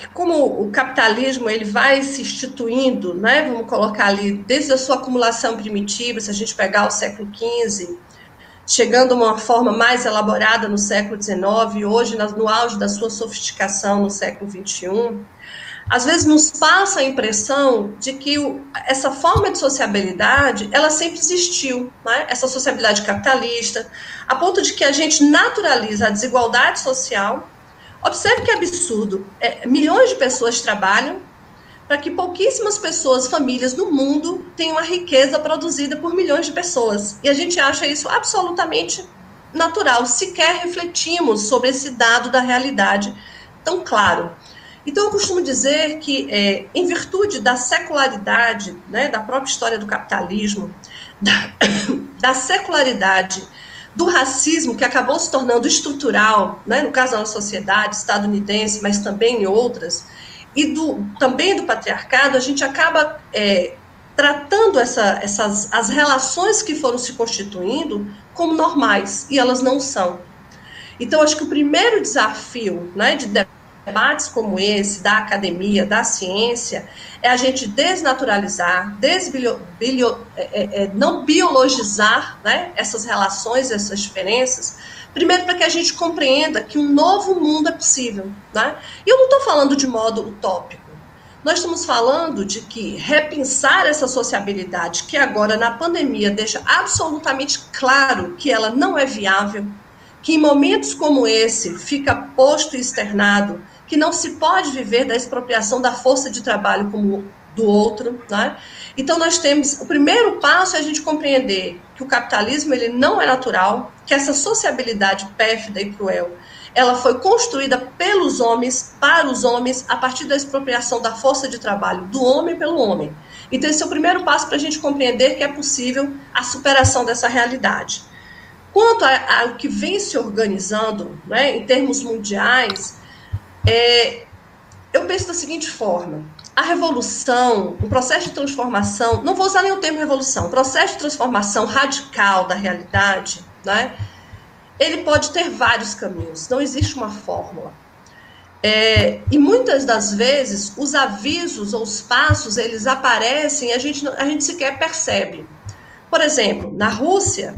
que como o capitalismo ele vai se instituindo, né, vamos colocar ali, desde a sua acumulação primitiva, se a gente pegar o século XV, chegando a uma forma mais elaborada no século XIX, hoje no auge da sua sofisticação no século XXI, às vezes nos passa a impressão de que o, essa forma de sociabilidade, ela sempre existiu, né? essa sociabilidade capitalista, a ponto de que a gente naturaliza a desigualdade social, Observe que absurdo. É, milhões de pessoas trabalham para que pouquíssimas pessoas, famílias no mundo tenham a riqueza produzida por milhões de pessoas. E a gente acha isso absolutamente natural. Sequer refletimos sobre esse dado da realidade tão claro. Então, eu costumo dizer que, é, em virtude da secularidade, né, da própria história do capitalismo, da, da secularidade do racismo que acabou se tornando estrutural, né, no caso da nossa sociedade estadunidense, mas também em outras, e do, também do patriarcado, a gente acaba é, tratando essa, essas, as relações que foram se constituindo como normais, e elas não são. Então, acho que o primeiro desafio né, de debates como esse, da academia, da ciência, é a gente desnaturalizar, desbilio, bilio, é, é, é, não biologizar né, essas relações, essas diferenças, primeiro para que a gente compreenda que um novo mundo é possível. Né? E eu não estou falando de modo utópico. Nós estamos falando de que repensar essa sociabilidade, que agora na pandemia deixa absolutamente claro que ela não é viável, que em momentos como esse fica posto e externado que não se pode viver da expropriação da força de trabalho como do outro, né? Então nós temos o primeiro passo é a gente compreender que o capitalismo ele não é natural, que essa sociabilidade pérfida e cruel, ela foi construída pelos homens para os homens a partir da expropriação da força de trabalho do homem pelo homem. Então esse é o primeiro passo para a gente compreender que é possível a superação dessa realidade. Quanto ao que vem se organizando, né, em termos mundiais, é, eu penso da seguinte forma: a revolução, o processo de transformação, não vou usar nem o termo revolução, o processo de transformação radical da realidade, né, ele pode ter vários caminhos, não existe uma fórmula. É, e muitas das vezes os avisos ou os passos eles aparecem e a gente, a gente sequer percebe. Por exemplo, na Rússia,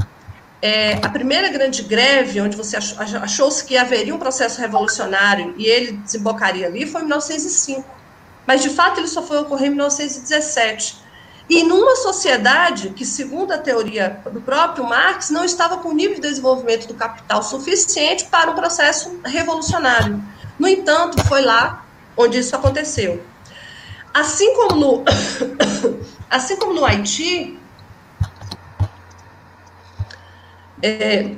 é, a primeira grande greve, onde você achou-se que haveria um processo revolucionário e ele desembocaria ali, foi em 1905. Mas, de fato, ele só foi ocorrer em 1917. E numa sociedade que, segundo a teoria do próprio Marx, não estava com nível de desenvolvimento do capital suficiente para um processo revolucionário. No entanto, foi lá onde isso aconteceu. Assim como no, assim como no Haiti, É,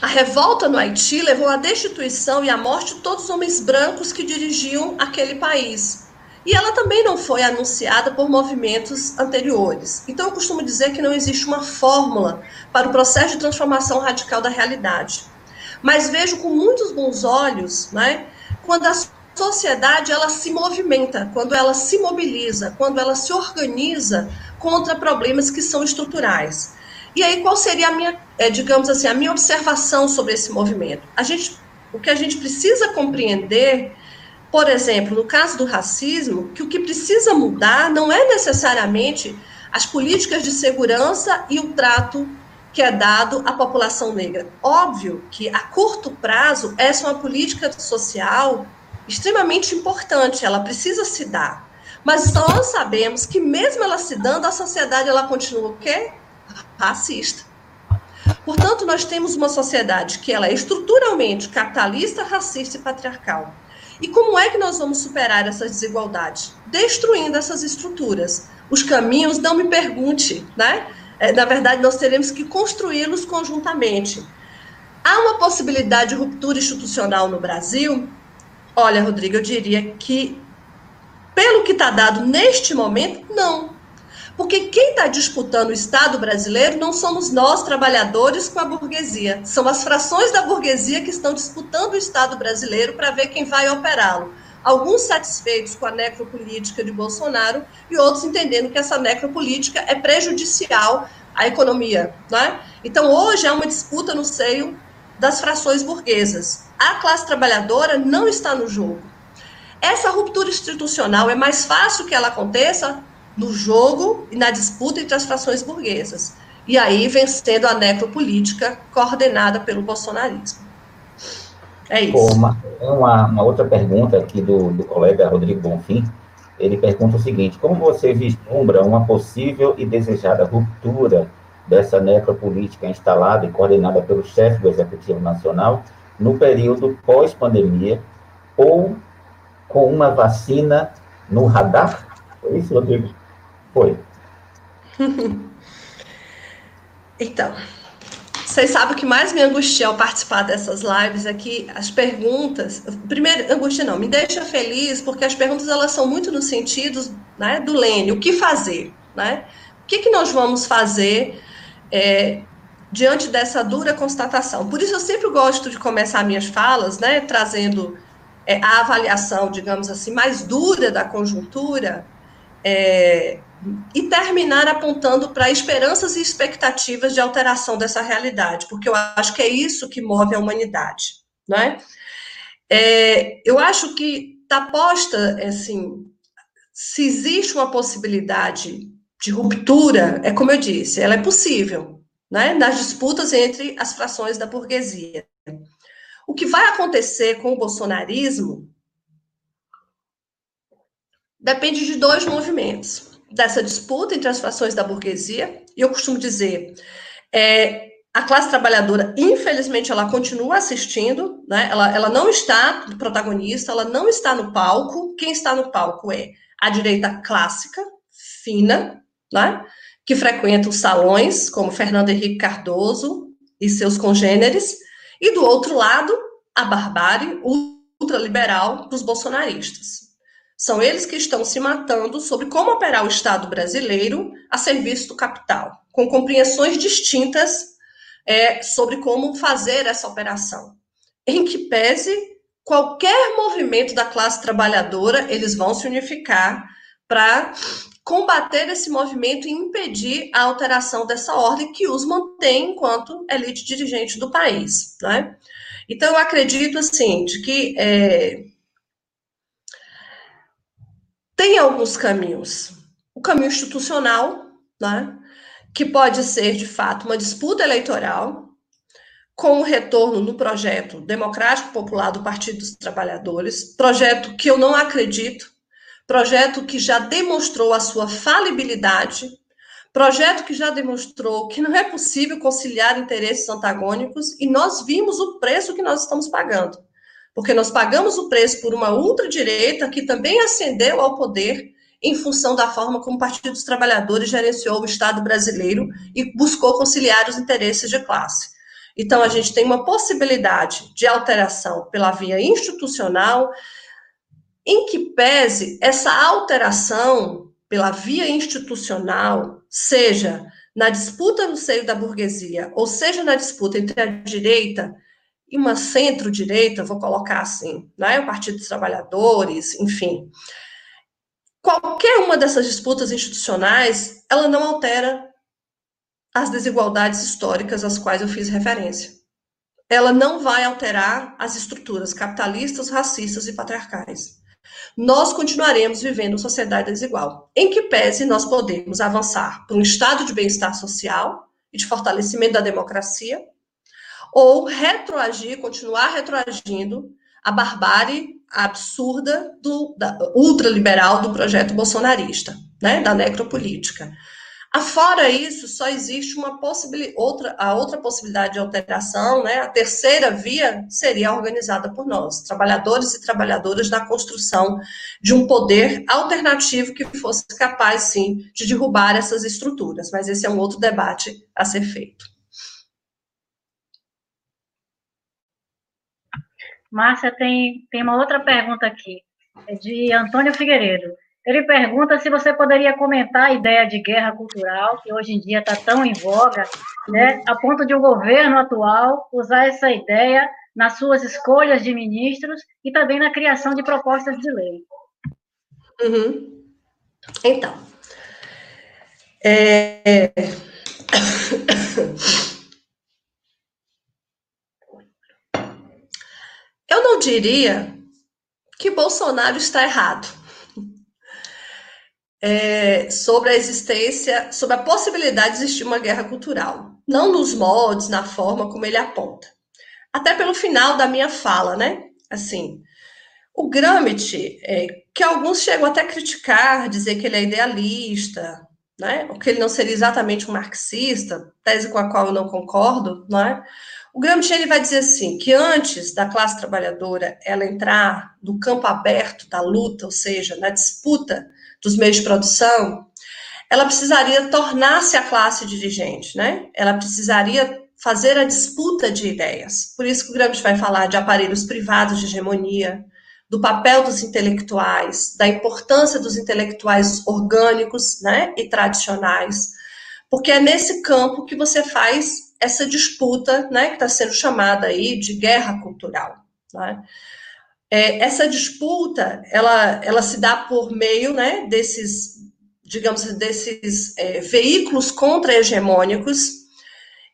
a revolta no Haiti levou à destituição e à morte de todos os homens brancos que dirigiam aquele país. E ela também não foi anunciada por movimentos anteriores. Então, eu costumo dizer que não existe uma fórmula para o processo de transformação radical da realidade. Mas vejo com muitos bons olhos né, quando a sociedade ela se movimenta, quando ela se mobiliza, quando ela se organiza contra problemas que são estruturais. E aí, qual seria a minha, é, digamos assim, a minha observação sobre esse movimento? A gente, o que a gente precisa compreender, por exemplo, no caso do racismo, que o que precisa mudar não é necessariamente as políticas de segurança e o trato que é dado à população negra. Óbvio que a curto prazo essa é uma política social extremamente importante, ela precisa se dar. Mas nós sabemos que mesmo ela se dando, a sociedade ela continua o quê? Racista. Portanto, nós temos uma sociedade que ela é estruturalmente capitalista, racista e patriarcal. E como é que nós vamos superar essas desigualdades? Destruindo essas estruturas. Os caminhos, não me pergunte, né? É, na verdade, nós teremos que construí-los conjuntamente. Há uma possibilidade de ruptura institucional no Brasil? Olha, Rodrigo, eu diria que, pelo que está dado neste momento, não. Porque quem está disputando o Estado brasileiro não somos nós, trabalhadores, com a burguesia. São as frações da burguesia que estão disputando o Estado brasileiro para ver quem vai operá-lo. Alguns satisfeitos com a necropolítica de Bolsonaro e outros entendendo que essa necropolítica é prejudicial à economia. Né? Então, hoje há uma disputa no seio das frações burguesas. A classe trabalhadora não está no jogo. Essa ruptura institucional é mais fácil que ela aconteça no jogo e na disputa entre as frações burguesas. E aí vencendo a necropolítica coordenada pelo bolsonarismo. É isso. Uma, uma, uma, outra pergunta aqui do, do colega Rodrigo Bonfim. Ele pergunta o seguinte: como você vislumbra uma possível e desejada ruptura dessa necropolítica instalada e coordenada pelo chefe do Executivo Nacional no período pós-pandemia ou com uma vacina no radar? Foi isso, Rodrigo? Foi. então, vocês sabem o que mais me angustia ao participar dessas lives aqui, as perguntas. Primeiro, angustia não, me deixa feliz porque as perguntas elas são muito no sentido né, do Lênin, o que fazer, né? O que, que nós vamos fazer é, diante dessa dura constatação? Por isso eu sempre gosto de começar minhas falas, né, trazendo é, a avaliação, digamos assim, mais dura da conjuntura, é, e terminar apontando para esperanças e expectativas de alteração dessa realidade, porque eu acho que é isso que move a humanidade, não é? É, eu acho que está posta, assim, se existe uma possibilidade de ruptura, é como eu disse, ela é possível, né, nas disputas entre as frações da burguesia. O que vai acontecer com o bolsonarismo depende de dois movimentos. Dessa disputa entre as frações da burguesia, e eu costumo dizer, é, a classe trabalhadora, infelizmente, ela continua assistindo, né? ela, ela não está protagonista, ela não está no palco. Quem está no palco é a direita clássica, fina, né? que frequenta os salões, como Fernando Henrique Cardoso e seus congêneres, e do outro lado, a barbárie ultraliberal dos bolsonaristas. São eles que estão se matando sobre como operar o Estado brasileiro a serviço do capital, com compreensões distintas é, sobre como fazer essa operação. Em que pese qualquer movimento da classe trabalhadora, eles vão se unificar para combater esse movimento e impedir a alteração dessa ordem que os mantém enquanto elite dirigente do país. Né? Então, eu acredito, assim, de que é, tem alguns caminhos. O caminho institucional, né? que pode ser, de fato, uma disputa eleitoral, com o retorno no projeto democrático popular do Partido dos Trabalhadores, projeto que eu não acredito, projeto que já demonstrou a sua falibilidade, projeto que já demonstrou que não é possível conciliar interesses antagônicos e nós vimos o preço que nós estamos pagando. Porque nós pagamos o preço por uma ultradireita que também ascendeu ao poder em função da forma como o Partido dos Trabalhadores gerenciou o Estado brasileiro e buscou conciliar os interesses de classe. Então, a gente tem uma possibilidade de alteração pela via institucional, em que pese essa alteração pela via institucional, seja na disputa no seio da burguesia, ou seja na disputa entre a direita e uma centro-direita, vou colocar assim, né, o Partido dos Trabalhadores, enfim, qualquer uma dessas disputas institucionais, ela não altera as desigualdades históricas às quais eu fiz referência. Ela não vai alterar as estruturas capitalistas, racistas e patriarcais. Nós continuaremos vivendo uma sociedade desigual, em que pese nós podemos avançar para um estado de bem-estar social e de fortalecimento da democracia, ou retroagir, continuar retroagindo a barbárie absurda do da, ultraliberal do projeto bolsonarista, né, da necropolítica. Afora isso, só existe uma possibilidade, outra, a outra possibilidade de alteração, né, a terceira via seria organizada por nós, trabalhadores e trabalhadoras da construção de um poder alternativo que fosse capaz, sim, de derrubar essas estruturas. Mas esse é um outro debate a ser feito. Márcia, tem, tem uma outra pergunta aqui, é de Antônio Figueiredo. Ele pergunta se você poderia comentar a ideia de guerra cultural, que hoje em dia está tão em voga, né, a ponto de o governo atual usar essa ideia nas suas escolhas de ministros e também na criação de propostas de lei. Uhum. Então, é... Eu não diria que Bolsonaro está errado é, sobre a existência, sobre a possibilidade de existir uma guerra cultural. Não nos moldes, na forma como ele aponta. Até pelo final da minha fala, né? Assim, o Gramsci, é, que alguns chegam até a criticar, dizer que ele é idealista, né? Ou que ele não seria exatamente um marxista, tese com a qual eu não concordo, não é? O Gramsci ele vai dizer assim que antes da classe trabalhadora ela entrar no campo aberto da luta, ou seja, na disputa dos meios de produção, ela precisaria tornar-se a classe dirigente, né? Ela precisaria fazer a disputa de ideias. Por isso que o Gramsci vai falar de aparelhos privados de hegemonia, do papel dos intelectuais, da importância dos intelectuais orgânicos, né, e tradicionais, porque é nesse campo que você faz essa disputa, né, que está sendo chamada aí de guerra cultural. Né? É, essa disputa, ela, ela se dá por meio, né, desses, digamos, desses é, veículos contra-hegemônicos,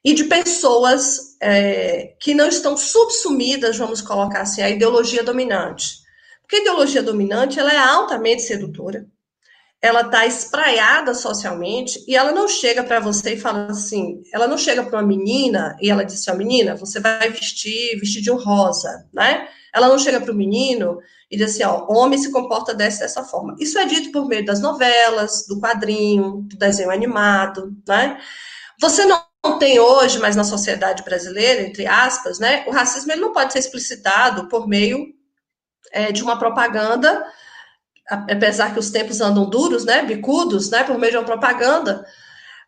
e de pessoas é, que não estão subsumidas, vamos colocar assim, à ideologia dominante. Porque a ideologia dominante ela é altamente sedutora, ela está espraiada socialmente e ela não chega para você e fala assim, ela não chega para uma menina e ela diz assim, ó, menina, você vai vestir, um rosa, né? Ela não chega para o menino e diz assim, ó, homem se comporta dessa, dessa forma. Isso é dito por meio das novelas, do quadrinho, do desenho animado, né? Você não tem hoje, mas na sociedade brasileira, entre aspas, né, o racismo ele não pode ser explicitado por meio é, de uma propaganda, apesar que os tempos andam duros, né, bicudos, né, por meio de uma propaganda,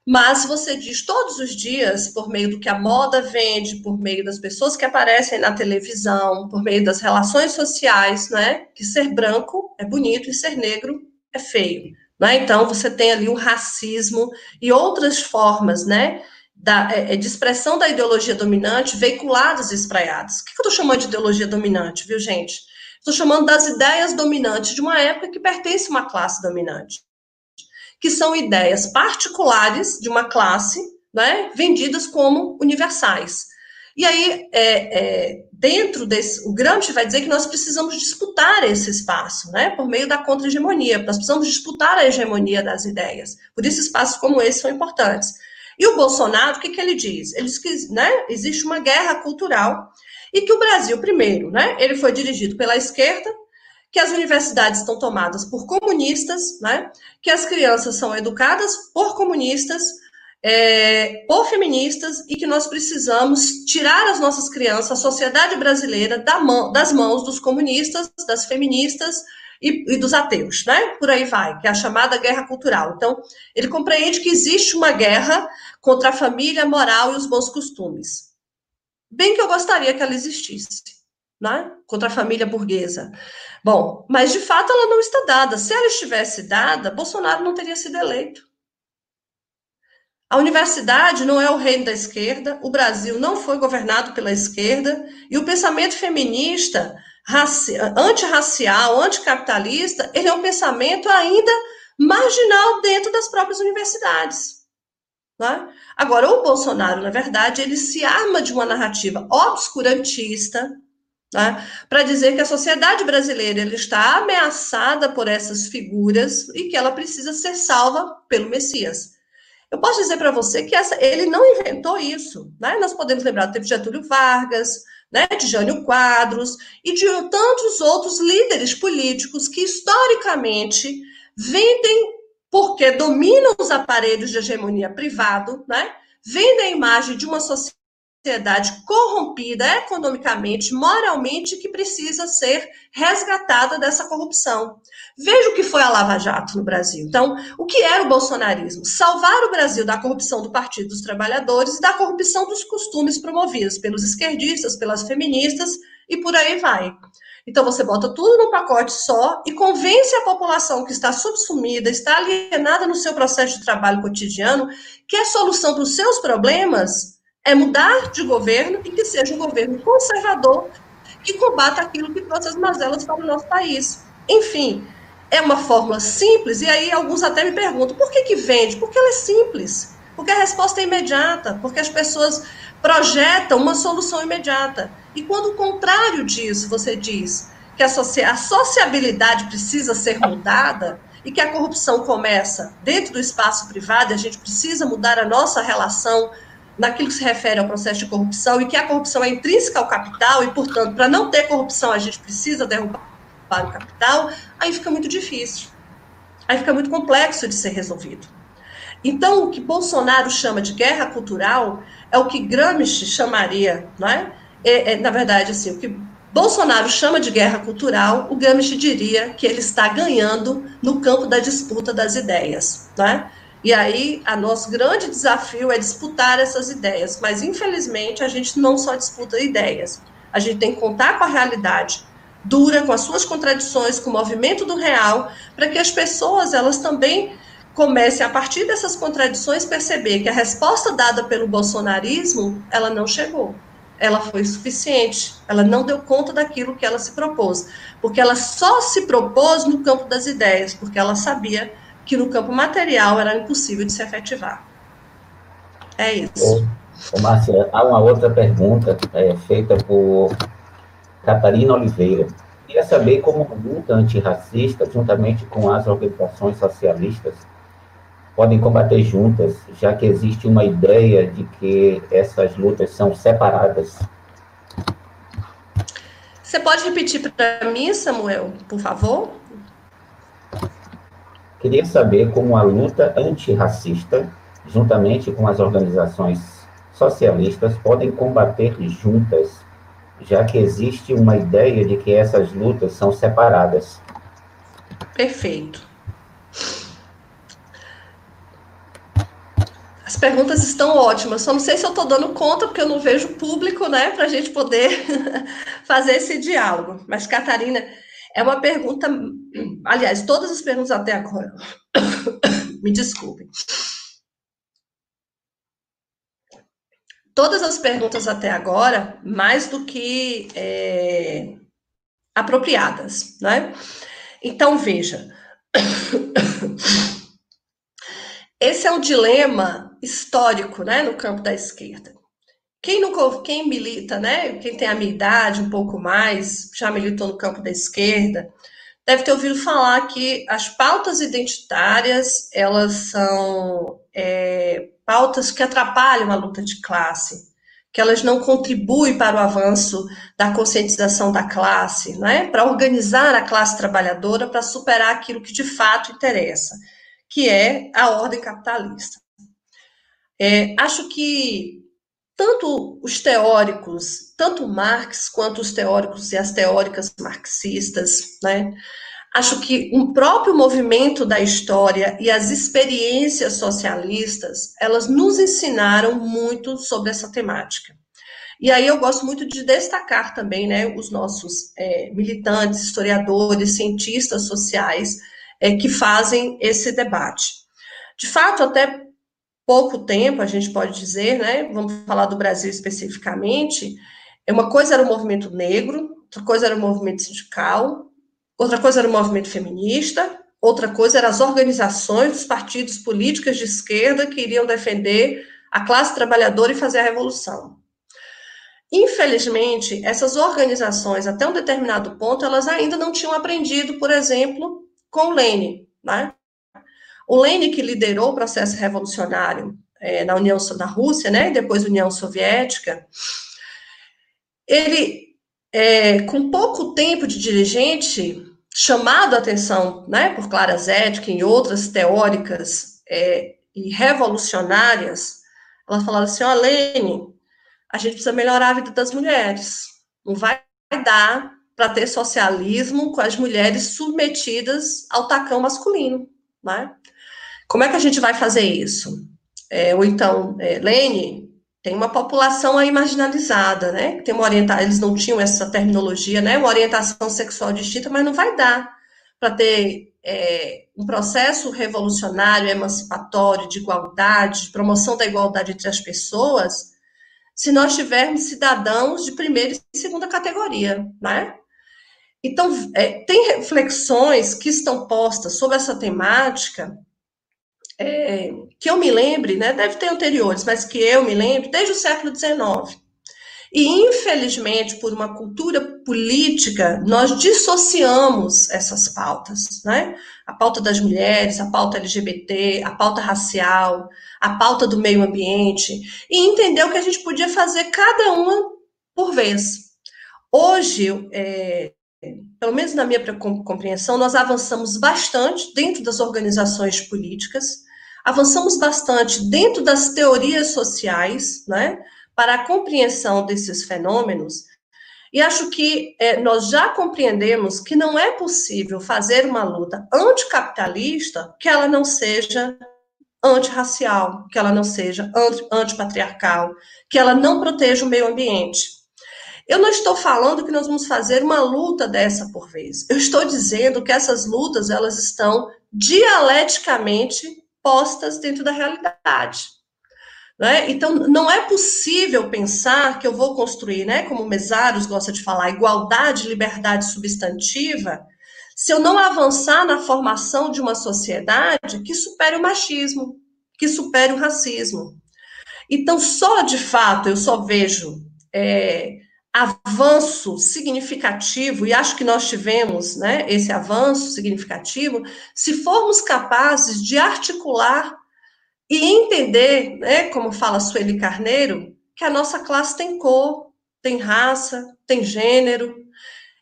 mas você diz todos os dias, por meio do que a moda vende, por meio das pessoas que aparecem na televisão, por meio das relações sociais, né? Que ser branco é bonito e ser negro é feio. Né? Então, você tem ali o racismo e outras formas né, da, é, é de expressão da ideologia dominante veiculadas e espraiadas. O que eu estou chamando de ideologia dominante, viu, gente? Estou chamando das ideias dominantes de uma época que pertence a uma classe dominante que são ideias particulares de uma classe, né, vendidas como universais. E aí, é, é, dentro desse, o Gramsci vai dizer que nós precisamos disputar esse espaço, né, por meio da contra-hegemonia, nós precisamos disputar a hegemonia das ideias. Por isso, espaços como esse são importantes. E o Bolsonaro, o que, que ele diz? Ele diz que né, existe uma guerra cultural e que o Brasil, primeiro, né, ele foi dirigido pela esquerda, que as universidades estão tomadas por comunistas, né? que as crianças são educadas por comunistas, é, por feministas, e que nós precisamos tirar as nossas crianças, a sociedade brasileira, da mão, das mãos dos comunistas, das feministas e, e dos ateus, né? Por aí vai, que é a chamada guerra cultural. Então, ele compreende que existe uma guerra contra a família, a moral e os bons costumes. Bem que eu gostaria que ela existisse, né? Contra a família burguesa. Bom, mas de fato ela não está dada. Se ela estivesse dada, Bolsonaro não teria sido eleito. A universidade não é o reino da esquerda, o Brasil não foi governado pela esquerda, e o pensamento feminista, antirracial, anticapitalista, ele é um pensamento ainda marginal dentro das próprias universidades. Né? Agora, o Bolsonaro, na verdade, ele se arma de uma narrativa obscurantista, né, para dizer que a sociedade brasileira ele está ameaçada por essas figuras e que ela precisa ser salva pelo Messias. Eu posso dizer para você que essa, ele não inventou isso. Né? Nós podemos lembrar de Getúlio Vargas, né, de Jânio Quadros e de tantos outros líderes políticos que historicamente vendem, porque dominam os aparelhos de hegemonia privado, né, vendem a imagem de uma sociedade corrompida economicamente, moralmente, que precisa ser resgatada dessa corrupção. Veja o que foi a Lava Jato no Brasil. Então, o que era o bolsonarismo? Salvar o Brasil da corrupção do Partido dos Trabalhadores e da corrupção dos costumes promovidos pelos esquerdistas, pelas feministas e por aí vai. Então, você bota tudo num pacote só e convence a população que está subsumida, está alienada no seu processo de trabalho cotidiano, que a solução para os seus problemas é mudar de governo e que seja um governo conservador que combata aquilo que trouxe as mazelas para o nosso país. Enfim, é uma fórmula simples, e aí alguns até me perguntam, por que, que vende? Porque ela é simples, porque a resposta é imediata, porque as pessoas projetam uma solução imediata. E quando o contrário disso, você diz que a, a sociabilidade precisa ser mudada, e que a corrupção começa dentro do espaço privado, a gente precisa mudar a nossa relação naquilo que se refere ao processo de corrupção e que a corrupção é intrínseca ao capital e, portanto, para não ter corrupção a gente precisa derrubar o capital, aí fica muito difícil. Aí fica muito complexo de ser resolvido. Então, o que Bolsonaro chama de guerra cultural é o que Gramsci chamaria, não é? É, é na verdade, assim, o que Bolsonaro chama de guerra cultural, o Gramsci diria que ele está ganhando no campo da disputa das ideias, não é? E aí, a nosso grande desafio é disputar essas ideias, mas infelizmente a gente não só disputa ideias, a gente tem que contar com a realidade dura, com as suas contradições, com o movimento do real, para que as pessoas elas também comecem a partir dessas contradições perceber que a resposta dada pelo bolsonarismo ela não chegou, ela foi suficiente, ela não deu conta daquilo que ela se propôs, porque ela só se propôs no campo das ideias, porque ela sabia que no campo material era impossível de se efetivar. É isso. Ô, Márcia, há uma outra pergunta é, feita por Catarina Oliveira. Queria saber como a luta antirracista, juntamente com as organizações socialistas, podem combater juntas, já que existe uma ideia de que essas lutas são separadas. Você pode repetir para mim, Samuel, por favor? Queria saber como a luta antirracista, juntamente com as organizações socialistas, podem combater juntas, já que existe uma ideia de que essas lutas são separadas. Perfeito. As perguntas estão ótimas, só não sei se eu estou dando conta, porque eu não vejo público, né, para a gente poder fazer esse diálogo. Mas, Catarina, é uma pergunta. Aliás, todas as perguntas até agora. Me desculpem. Todas as perguntas até agora, mais do que é, apropriadas, né? Então, veja. Esse é um dilema histórico, né, no campo da esquerda. Quem, não, quem milita, né, quem tem a minha idade, um pouco mais, já militou no campo da esquerda, deve ter ouvido falar que as pautas identitárias, elas são é, pautas que atrapalham a luta de classe, que elas não contribuem para o avanço da conscientização da classe, né, para organizar a classe trabalhadora para superar aquilo que de fato interessa que é a ordem capitalista. É, acho que tanto os teóricos, tanto Marx quanto os teóricos e as teóricas marxistas, né, acho que o um próprio movimento da história e as experiências socialistas, elas nos ensinaram muito sobre essa temática. E aí eu gosto muito de destacar também, né, os nossos é, militantes, historiadores, cientistas sociais, é, que fazem esse debate. De fato, até pouco tempo, a gente pode dizer, né, vamos falar do Brasil especificamente, é uma coisa era o movimento negro, outra coisa era o movimento sindical, outra coisa era o movimento feminista, outra coisa eram as organizações dos partidos políticos de esquerda que iriam defender a classe trabalhadora e fazer a revolução. Infelizmente, essas organizações, até um determinado ponto, elas ainda não tinham aprendido, por exemplo, com Lênin, né? O Lênin que liderou o processo revolucionário é, na União na Rússia, né, e depois União Soviética, ele, é, com pouco tempo de dirigente, chamado a atenção, né, por Clara Zetkin e outras teóricas é, e revolucionárias, ela falava assim, ó, oh, a gente precisa melhorar a vida das mulheres, não vai dar para ter socialismo com as mulheres submetidas ao tacão masculino, né? Como é que a gente vai fazer isso? É, ou então, é, Lene, tem uma população aí marginalizada, né? Tem uma orientação, eles não tinham essa terminologia, né? Uma orientação sexual distinta, mas não vai dar para ter é, um processo revolucionário, emancipatório, de igualdade, de promoção da igualdade entre as pessoas, se nós tivermos cidadãos de primeira e segunda categoria, né? Então, é, tem reflexões que estão postas sobre essa temática, é, que eu me lembre, né, deve ter anteriores, mas que eu me lembre, desde o século XIX. E, infelizmente, por uma cultura política, nós dissociamos essas pautas, né? A pauta das mulheres, a pauta LGBT, a pauta racial, a pauta do meio ambiente, e entendeu que a gente podia fazer cada uma por vez. Hoje, é, pelo menos na minha compreensão, nós avançamos bastante dentro das organizações políticas, avançamos bastante dentro das teorias sociais, né, para a compreensão desses fenômenos, e acho que é, nós já compreendemos que não é possível fazer uma luta anticapitalista que ela não seja antirracial, que ela não seja antipatriarcal, que ela não proteja o meio ambiente. Eu não estou falando que nós vamos fazer uma luta dessa por vez. Eu estou dizendo que essas lutas elas estão dialeticamente postas dentro da realidade. Né? Então, não é possível pensar que eu vou construir, né, como Mesaros gosta de falar, igualdade, liberdade substantiva, se eu não avançar na formação de uma sociedade que supere o machismo, que supere o racismo. Então, só de fato eu só vejo é, avanço significativo, e acho que nós tivemos né, esse avanço significativo, se formos capazes de articular e entender, né, como fala Sueli Carneiro, que a nossa classe tem cor, tem raça, tem gênero.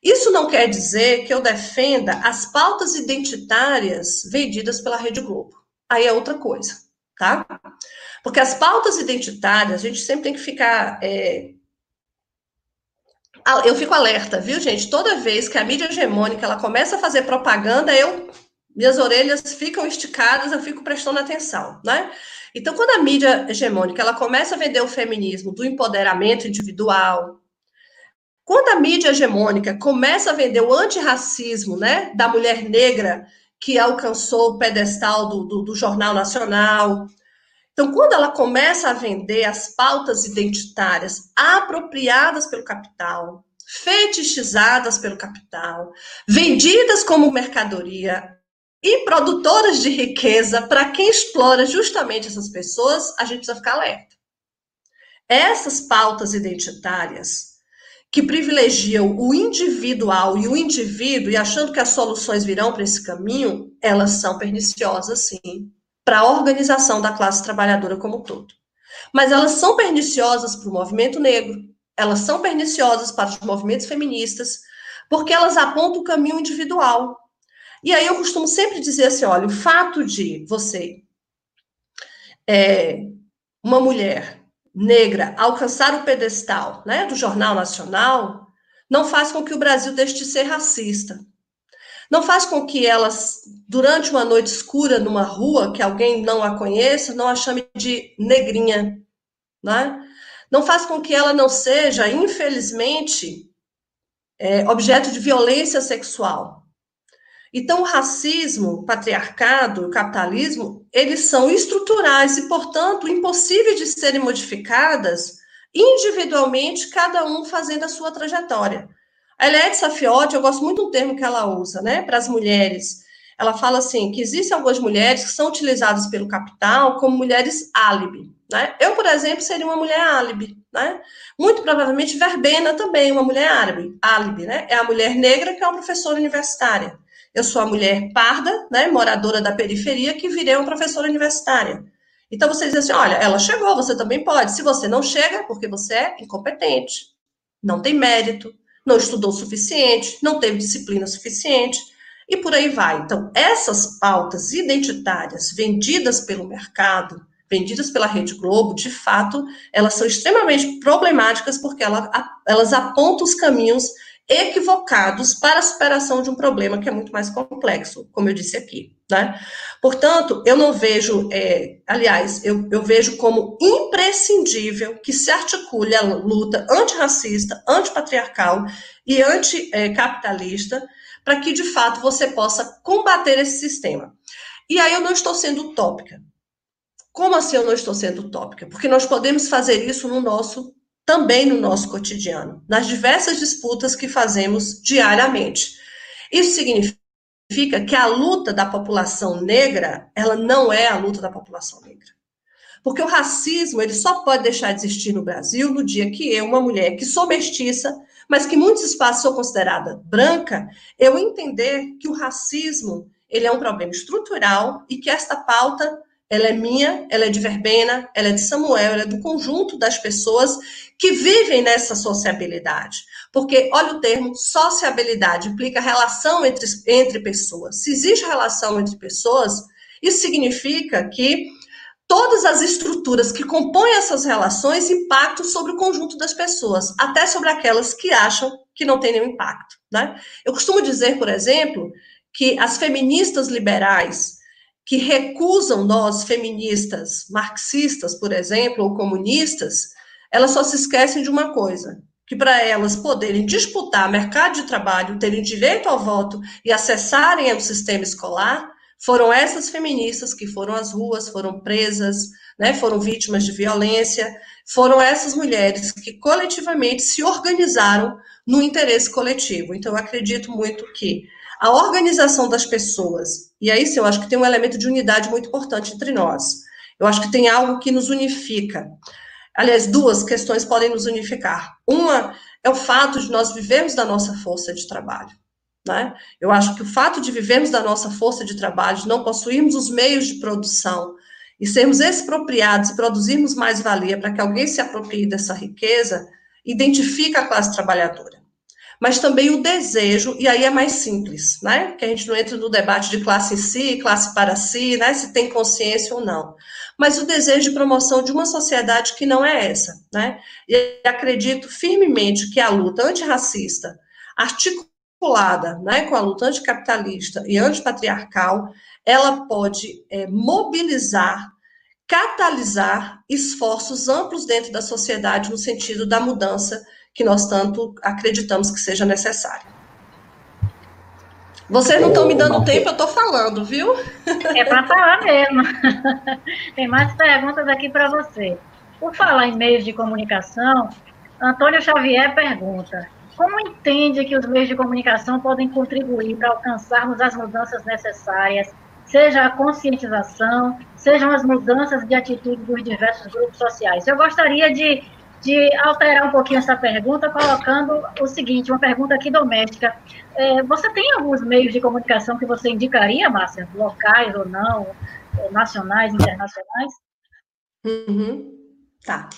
Isso não quer dizer que eu defenda as pautas identitárias vendidas pela Rede Globo. Aí é outra coisa, tá? Porque as pautas identitárias, a gente sempre tem que ficar. É... Eu fico alerta, viu, gente? Toda vez que a mídia hegemônica ela começa a fazer propaganda, eu minhas orelhas ficam esticadas, eu fico prestando atenção, né? Então, quando a mídia hegemônica ela começa a vender o feminismo do empoderamento individual, quando a mídia hegemônica começa a vender o antirracismo, né, da mulher negra que alcançou o pedestal do, do, do Jornal Nacional, então, quando ela começa a vender as pautas identitárias apropriadas pelo capital, fetichizadas pelo capital, vendidas como mercadoria e produtoras de riqueza, para quem explora justamente essas pessoas, a gente precisa ficar alerta. Essas pautas identitárias que privilegiam o individual e o indivíduo e achando que as soluções virão para esse caminho, elas são perniciosas, sim, para a organização da classe trabalhadora como um todo. Mas elas são perniciosas para o movimento negro, elas são perniciosas para os movimentos feministas, porque elas apontam o caminho individual, e aí eu costumo sempre dizer assim: olha, o fato de você, é, uma mulher negra, alcançar o pedestal né, do Jornal Nacional, não faz com que o Brasil deixe de ser racista. Não faz com que elas, durante uma noite escura numa rua, que alguém não a conheça, não a chame de negrinha. Né? Não faz com que ela não seja, infelizmente, é, objeto de violência sexual. Então, o racismo, o patriarcado, o capitalismo, eles são estruturais e, portanto, impossíveis de serem modificadas individualmente, cada um fazendo a sua trajetória. A Eliette Safiotti, eu gosto muito do termo que ela usa, né, para as mulheres. Ela fala assim, que existem algumas mulheres que são utilizadas pelo capital como mulheres álibi, né? Eu, por exemplo, seria uma mulher álibi, né? Muito provavelmente Verbena também, uma mulher álibi, álibi, né? É a mulher negra que é uma professora universitária. Eu sou a mulher parda, né, moradora da periferia, que virei uma professora universitária. Então você diz assim: olha, ela chegou, você também pode. Se você não chega, porque você é incompetente, não tem mérito, não estudou o suficiente, não teve disciplina suficiente, e por aí vai. Então, essas pautas identitárias vendidas pelo mercado, vendidas pela Rede Globo, de fato, elas são extremamente problemáticas porque ela, elas apontam os caminhos equivocados para a superação de um problema que é muito mais complexo, como eu disse aqui. Né? Portanto, eu não vejo, é, aliás, eu, eu vejo como imprescindível que se articule a luta antirracista, antipatriarcal e anticapitalista para que, de fato, você possa combater esse sistema. E aí eu não estou sendo utópica. Como assim eu não estou sendo utópica? Porque nós podemos fazer isso no nosso também no nosso cotidiano, nas diversas disputas que fazemos diariamente. Isso significa que a luta da população negra, ela não é a luta da população negra. Porque o racismo, ele só pode deixar de existir no Brasil no dia que eu, uma mulher que sou mestiça, mas que muitos espaços sou considerada branca, eu entender que o racismo, ele é um problema estrutural e que esta pauta ela é minha, ela é de Verbena, ela é de Samuel, ela é do conjunto das pessoas que vivem nessa sociabilidade. Porque, olha o termo, sociabilidade implica relação entre, entre pessoas. Se existe relação entre pessoas, isso significa que todas as estruturas que compõem essas relações impactam sobre o conjunto das pessoas, até sobre aquelas que acham que não tem nenhum impacto. Né? Eu costumo dizer, por exemplo, que as feministas liberais, que recusam nós, feministas, marxistas, por exemplo, ou comunistas, elas só se esquecem de uma coisa, que para elas poderem disputar mercado de trabalho, terem direito ao voto e acessarem o sistema escolar, foram essas feministas que foram às ruas, foram presas, né, foram vítimas de violência, foram essas mulheres que coletivamente se organizaram no interesse coletivo. Então, eu acredito muito que a organização das pessoas, e aí sim, eu acho que tem um elemento de unidade muito importante entre nós. Eu acho que tem algo que nos unifica. Aliás, duas questões podem nos unificar. Uma é o fato de nós vivermos da nossa força de trabalho. Né? Eu acho que o fato de vivermos da nossa força de trabalho, de não possuirmos os meios de produção e sermos expropriados e produzirmos mais valia para que alguém se aproprie dessa riqueza, identifica a classe trabalhadora. Mas também o desejo, e aí é mais simples, né? Que a gente não entra no debate de classe em si, classe para si, né? Se tem consciência ou não. Mas o desejo de promoção de uma sociedade que não é essa, né? E acredito firmemente que a luta antirracista, articulada, né, com a luta anticapitalista e antipatriarcal, ela pode é, mobilizar, catalisar esforços amplos dentro da sociedade no sentido da mudança que nós tanto acreditamos que seja necessária. Vocês não estão me dando tempo, eu estou falando, viu? É para falar mesmo. Tem mais perguntas aqui para você. Por falar em meios de comunicação, Antônio Xavier pergunta: como entende que os meios de comunicação podem contribuir para alcançarmos as mudanças necessárias, seja a conscientização, sejam as mudanças de atitude dos diversos grupos sociais? Eu gostaria de, de alterar um pouquinho essa pergunta, colocando o seguinte, uma pergunta aqui doméstica. É, você tem alguns meios de comunicação que você indicaria, Márcia? Locais ou não, nacionais, internacionais? Uhum. Tá.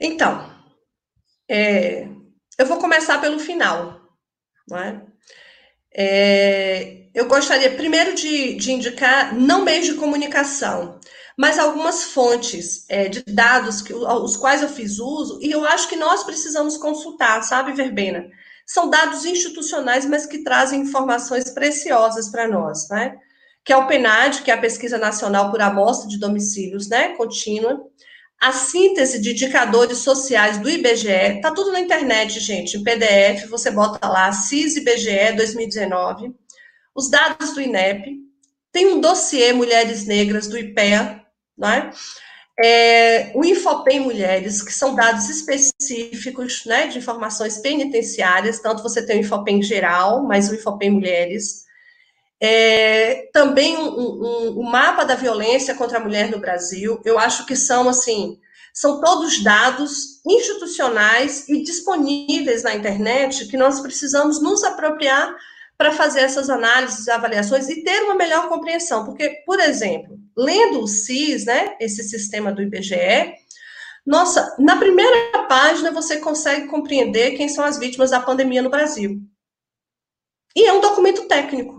Então, é, eu vou começar pelo final. É? É, eu gostaria primeiro de, de, indicar, não meios de comunicação, mas algumas fontes é, de dados que, os quais eu fiz uso, e eu acho que nós precisamos consultar, sabe, Verbena? São dados institucionais, mas que trazem informações preciosas para nós, né? Que é o PNAD, que é a Pesquisa Nacional por Amostra de Domicílios, né, contínua, a síntese de indicadores sociais do IBGE, tá tudo na internet, gente, em PDF, você bota lá, CIS IBGE 2019, os dados do INEP, tem um dossiê Mulheres Negras do IPEA, né? É, o Infopem Mulheres, que são dados específicos né, de informações penitenciárias, tanto você tem o Infopem geral, mas o Infopem Mulheres. É, também um, um, um, mapa da violência contra a mulher no Brasil. Eu acho que são assim, são todos dados institucionais e disponíveis na internet que nós precisamos nos apropriar para fazer essas análises avaliações e ter uma melhor compreensão. Porque, por exemplo, lendo o CIS, né, esse sistema do IBGE, nossa, na primeira página você consegue compreender quem são as vítimas da pandemia no Brasil. E é um documento técnico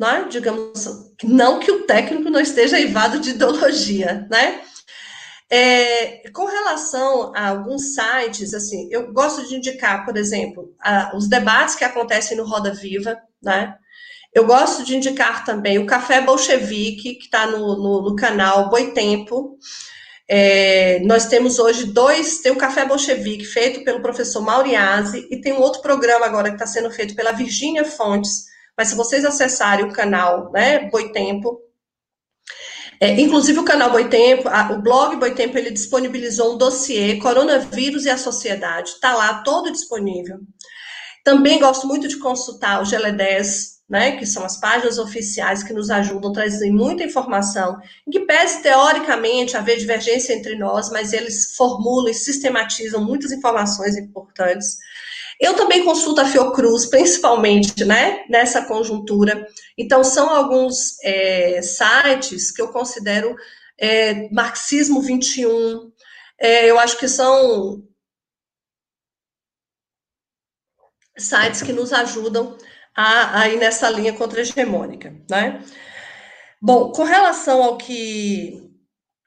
né? digamos, não que o técnico não esteja eivado de ideologia, né? É, com relação a alguns sites, assim, eu gosto de indicar, por exemplo, a, os debates que acontecem no Roda Viva, né? Eu gosto de indicar também o Café Bolchevique, que está no, no, no, canal Boitempo. É, nós temos hoje dois, tem o Café Bolchevique, feito pelo professor Mauriase, e tem um outro programa agora que está sendo feito pela Virgínia Fontes, mas se vocês acessarem o canal, né, Boitempo, é, inclusive o canal Boitempo, a, o blog Boitempo, ele disponibilizou um dossiê, Coronavírus e a Sociedade, está lá todo disponível. Também gosto muito de consultar o GLE10, né, que são as páginas oficiais que nos ajudam, trazem muita informação, que pese teoricamente haver divergência entre nós, mas eles formulam e sistematizam muitas informações importantes. Eu também consulto a Fiocruz, principalmente, né, nessa conjuntura. Então, são alguns é, sites que eu considero é, Marxismo 21, é, eu acho que são sites que nos ajudam a, a ir nessa linha contra-hegemônica, né? Bom, com relação ao que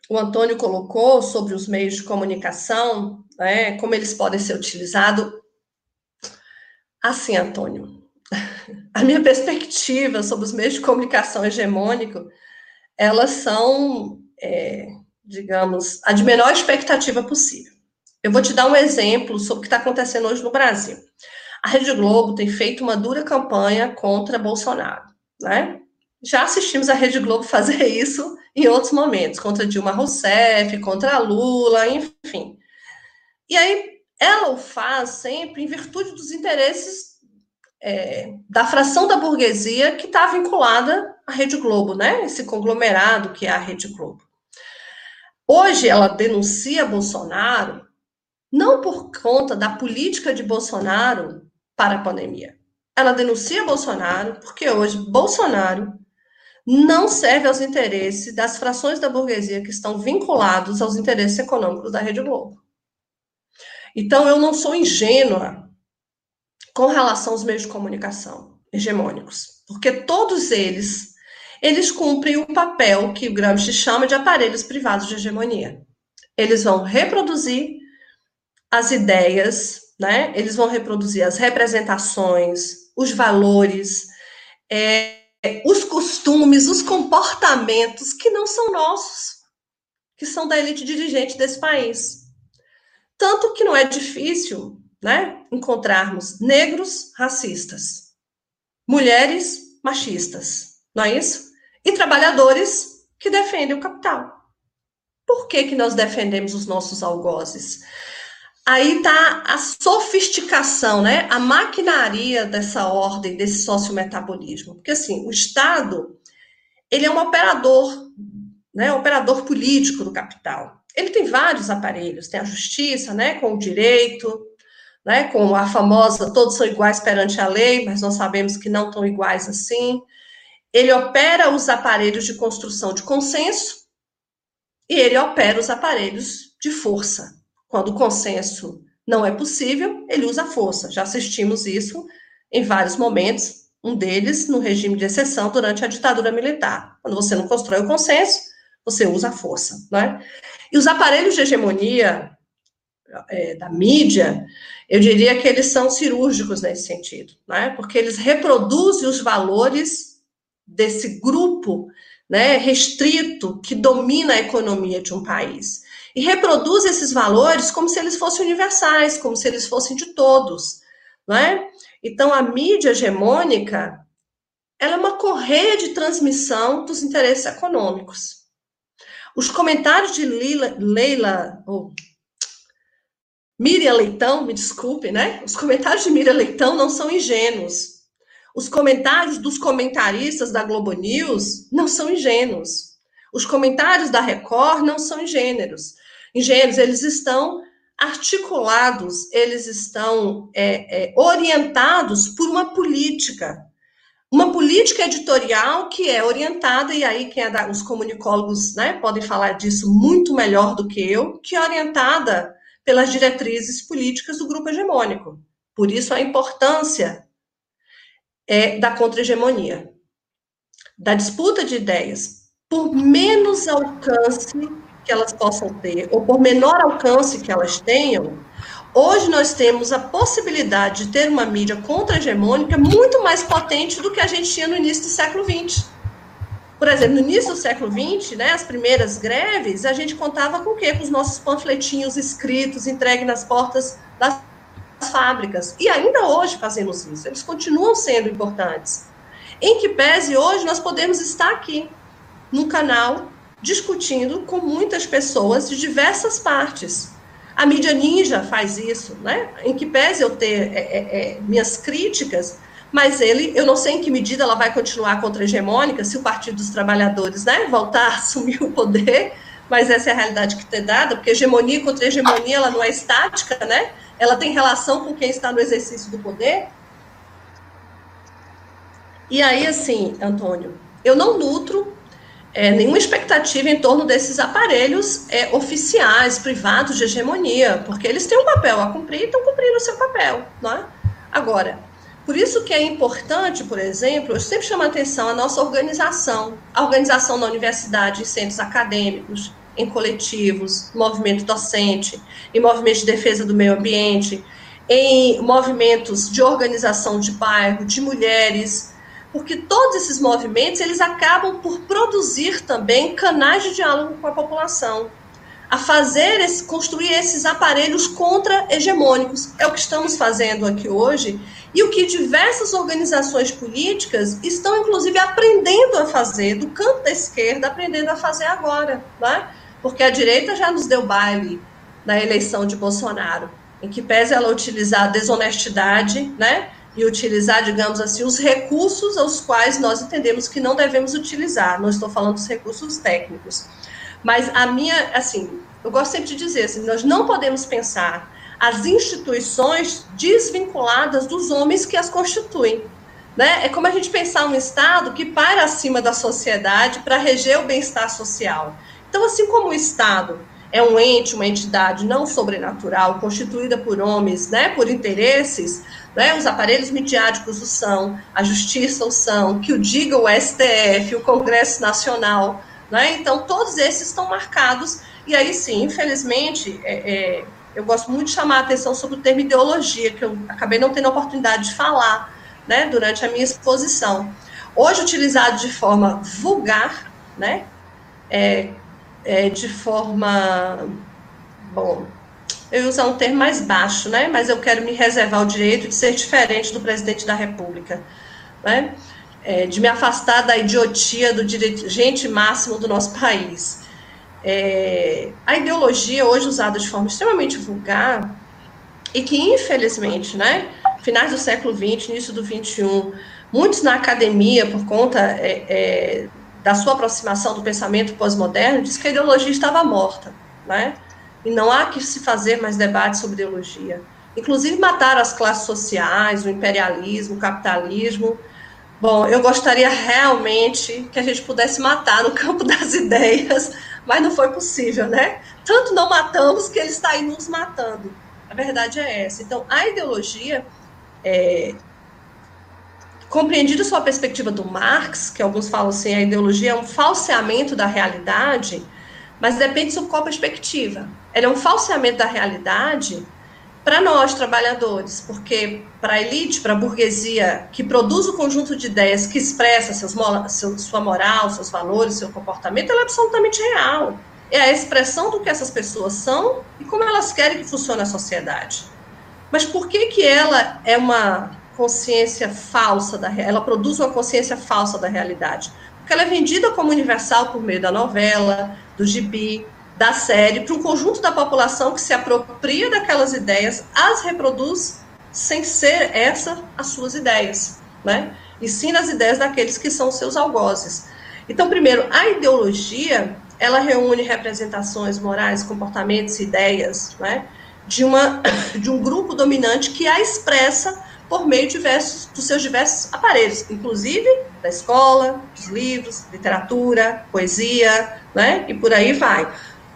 o Antônio colocou sobre os meios de comunicação, né, como eles podem ser utilizados, Assim, Antônio, a minha perspectiva sobre os meios de comunicação hegemônico, elas são, é, digamos, a de menor expectativa possível. Eu vou te dar um exemplo sobre o que está acontecendo hoje no Brasil. A Rede Globo tem feito uma dura campanha contra Bolsonaro, né? Já assistimos a Rede Globo fazer isso em outros momentos, contra Dilma Rousseff, contra Lula, enfim. E aí ela o faz sempre em virtude dos interesses é, da fração da burguesia que está vinculada à Rede Globo, né? Esse conglomerado que é a Rede Globo. Hoje ela denuncia Bolsonaro não por conta da política de Bolsonaro para a pandemia. Ela denuncia Bolsonaro porque hoje Bolsonaro não serve aos interesses das frações da burguesia que estão vinculados aos interesses econômicos da Rede Globo. Então, eu não sou ingênua com relação aos meios de comunicação hegemônicos, porque todos eles eles cumprem o papel que o Gramsci chama de aparelhos privados de hegemonia. Eles vão reproduzir as ideias, né? Eles vão reproduzir as representações, os valores, é, os costumes, os comportamentos que não são nossos, que são da elite dirigente desse país. Tanto que não é difícil né, encontrarmos negros racistas, mulheres machistas, não é isso? E trabalhadores que defendem o capital. Por que, que nós defendemos os nossos algozes? Aí está a sofisticação, né? a maquinaria dessa ordem, desse sociometabolismo. Porque, assim, o Estado, ele é um operador, né? um operador político do capital ele tem vários aparelhos, tem a justiça, né, com o direito, né, com a famosa todos são iguais perante a lei, mas nós sabemos que não tão iguais assim. Ele opera os aparelhos de construção de consenso e ele opera os aparelhos de força. Quando o consenso não é possível, ele usa a força. Já assistimos isso em vários momentos, um deles no regime de exceção durante a ditadura militar. Quando você não constrói o consenso, você usa a força, né? E os aparelhos de hegemonia é, da mídia, eu diria que eles são cirúrgicos nesse sentido, né? porque eles reproduzem os valores desse grupo né, restrito que domina a economia de um país. E reproduz esses valores como se eles fossem universais, como se eles fossem de todos. Né? Então, a mídia hegemônica ela é uma correia de transmissão dos interesses econômicos. Os comentários de Lila, Leila, ou Miriam Leitão, me desculpe, né? Os comentários de Miriam Leitão não são ingênuos. Os comentários dos comentaristas da Globo News não são ingênuos. Os comentários da Record não são ingênuos. Ingênuos, eles estão articulados, eles estão é, é, orientados por uma política uma política editorial que é orientada, e aí quem é da, os comunicólogos né, podem falar disso muito melhor do que eu, que é orientada pelas diretrizes políticas do grupo hegemônico. Por isso a importância é da contra-hegemonia, da disputa de ideias, por menos alcance que elas possam ter, ou por menor alcance que elas tenham, Hoje nós temos a possibilidade de ter uma mídia contra-hegemônica muito mais potente do que a gente tinha no início do século XX. Por exemplo, no início do século XX, né, as primeiras greves, a gente contava com o quê? Com os nossos panfletinhos escritos, entregues nas portas das fábricas. E ainda hoje fazemos isso. Eles continuam sendo importantes. Em que pese hoje nós podemos estar aqui, no canal, discutindo com muitas pessoas de diversas partes a mídia ninja faz isso, né? Em que pese eu ter é, é, é, minhas críticas, mas ele, eu não sei em que medida ela vai continuar contra-hegemônica, se o Partido dos Trabalhadores né, voltar a assumir o poder, mas essa é a realidade que tem dada, porque hegemonia contra hegemonia ela não é estática, né? Ela tem relação com quem está no exercício do poder. E aí, assim, Antônio, eu não nutro é, nenhuma expectativa em torno desses aparelhos é, oficiais, privados de hegemonia, porque eles têm um papel a cumprir e estão cumprindo o seu papel. Não é? Agora, por isso que é importante, por exemplo, eu sempre chamo a atenção a nossa organização, a organização na universidade, em centros acadêmicos, em coletivos, movimento docente, em movimentos de defesa do meio ambiente, em movimentos de organização de bairro, de mulheres, porque todos esses movimentos eles acabam por produzir também canais de diálogo com a população, a fazer esse, construir esses aparelhos contra-hegemônicos. É o que estamos fazendo aqui hoje e o que diversas organizações políticas estão, inclusive, aprendendo a fazer, do campo da esquerda, aprendendo a fazer agora, né? porque a direita já nos deu baile na eleição de Bolsonaro, em que pese ela utilizar a desonestidade, né? E utilizar, digamos assim, os recursos aos quais nós entendemos que não devemos utilizar. Não estou falando dos recursos técnicos. Mas a minha, assim, eu gosto sempre de dizer assim, nós não podemos pensar as instituições desvinculadas dos homens que as constituem. Né? É como a gente pensar um Estado que para acima da sociedade para reger o bem-estar social. Então, assim como o Estado é um ente, uma entidade não sobrenatural, constituída por homens, né, por interesses, né, os aparelhos midiáticos o são, a justiça o são, que o diga o STF, o Congresso Nacional, né, então todos esses estão marcados, e aí sim, infelizmente, é, é, eu gosto muito de chamar a atenção sobre o termo ideologia, que eu acabei não tendo a oportunidade de falar, né, durante a minha exposição. Hoje utilizado de forma vulgar, né, é, é, de forma, bom, eu ia usar um termo mais baixo, né? Mas eu quero me reservar o direito de ser diferente do presidente da República, né? É, de me afastar da idiotia do dirigente máximo do nosso país. É, a ideologia hoje usada de forma extremamente vulgar e que infelizmente, né, finais do século XX, início do XXI, muitos na academia por conta é, é da sua aproximação do pensamento pós-moderno, diz que a ideologia estava morta, né? E não há que se fazer mais debates sobre ideologia. Inclusive mataram as classes sociais, o imperialismo, o capitalismo. Bom, eu gostaria realmente que a gente pudesse matar no campo das ideias, mas não foi possível, né? Tanto não matamos que ele está aí nos matando. A verdade é essa. Então, a ideologia é, compreendido sua perspectiva do Marx, que alguns falam assim, a ideologia é um falseamento da realidade, mas depende de qual perspectiva. Ela é um falseamento da realidade para nós, trabalhadores, porque para a elite, para a burguesia, que produz o conjunto de ideias que expressa seus, seu, sua moral, seus valores, seu comportamento, ela é absolutamente real. É a expressão do que essas pessoas são e como elas querem que funcione a sociedade. Mas por que, que ela é uma consciência falsa da ela produz uma consciência falsa da realidade, porque ela é vendida como universal por meio da novela, do gibi, da série para um conjunto da população que se apropria daquelas ideias, as reproduz sem ser essa as suas ideias, né? E sim nas ideias daqueles que são seus algozes. Então, primeiro, a ideologia, ela reúne representações morais, comportamentos, ideias, né? De, uma, de um grupo dominante que a expressa por meio diversos, dos seus diversos aparelhos, inclusive da escola, dos livros, literatura, poesia, né? E por aí vai.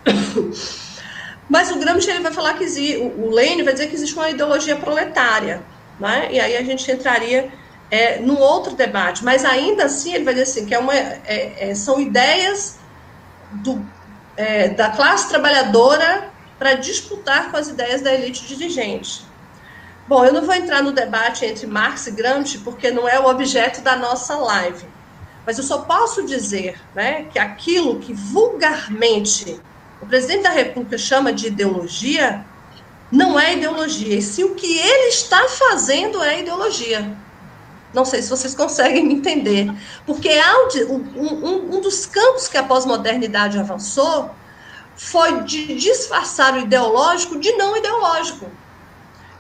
Mas o Gramsci ele vai falar que existe, o Lênin vai dizer que existe uma ideologia proletária, né? E aí a gente entraria é, num outro debate, mas ainda assim ele vai dizer assim que é uma, é, é, são ideias do, é, da classe trabalhadora para disputar com as ideias da elite dirigente. Bom, eu não vou entrar no debate entre Marx e Gramsci, porque não é o objeto da nossa live. Mas eu só posso dizer né, que aquilo que vulgarmente o presidente da República chama de ideologia, não é ideologia, e sim o que ele está fazendo é ideologia. Não sei se vocês conseguem me entender. Porque um dos campos que a pós-modernidade avançou foi de disfarçar o ideológico de não ideológico.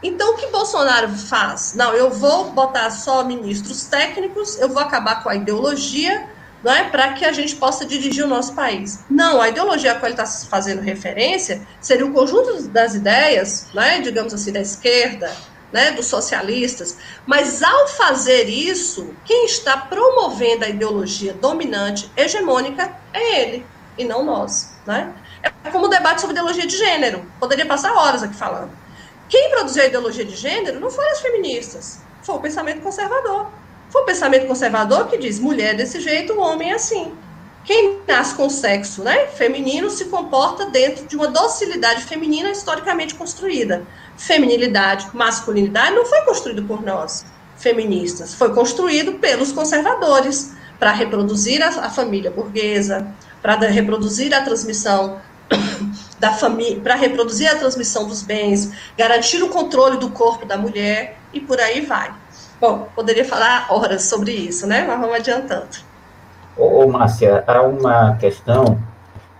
Então, o que Bolsonaro faz? Não, eu vou botar só ministros técnicos, eu vou acabar com a ideologia, não é, para que a gente possa dirigir o nosso país. Não, a ideologia a qual ele está fazendo referência seria o conjunto das ideias, né, digamos assim, da esquerda, né, dos socialistas. Mas ao fazer isso, quem está promovendo a ideologia dominante, hegemônica, é ele e não nós, né? É como o debate sobre ideologia de gênero. Poderia passar horas aqui falando. Quem produziu a ideologia de gênero não foram as feministas, foi o pensamento conservador. Foi o pensamento conservador que diz mulher desse jeito, o homem é assim. Quem nasce com sexo né, feminino se comporta dentro de uma docilidade feminina historicamente construída. Feminilidade, masculinidade não foi construído por nós, feministas, foi construído pelos conservadores para reproduzir a, a família burguesa, para reproduzir a transmissão da família, para reproduzir a transmissão dos bens, garantir o controle do corpo da mulher e por aí vai. Bom, poderia falar horas sobre isso, né? Mas vamos adiantando. Ô, ô Márcia, há uma questão.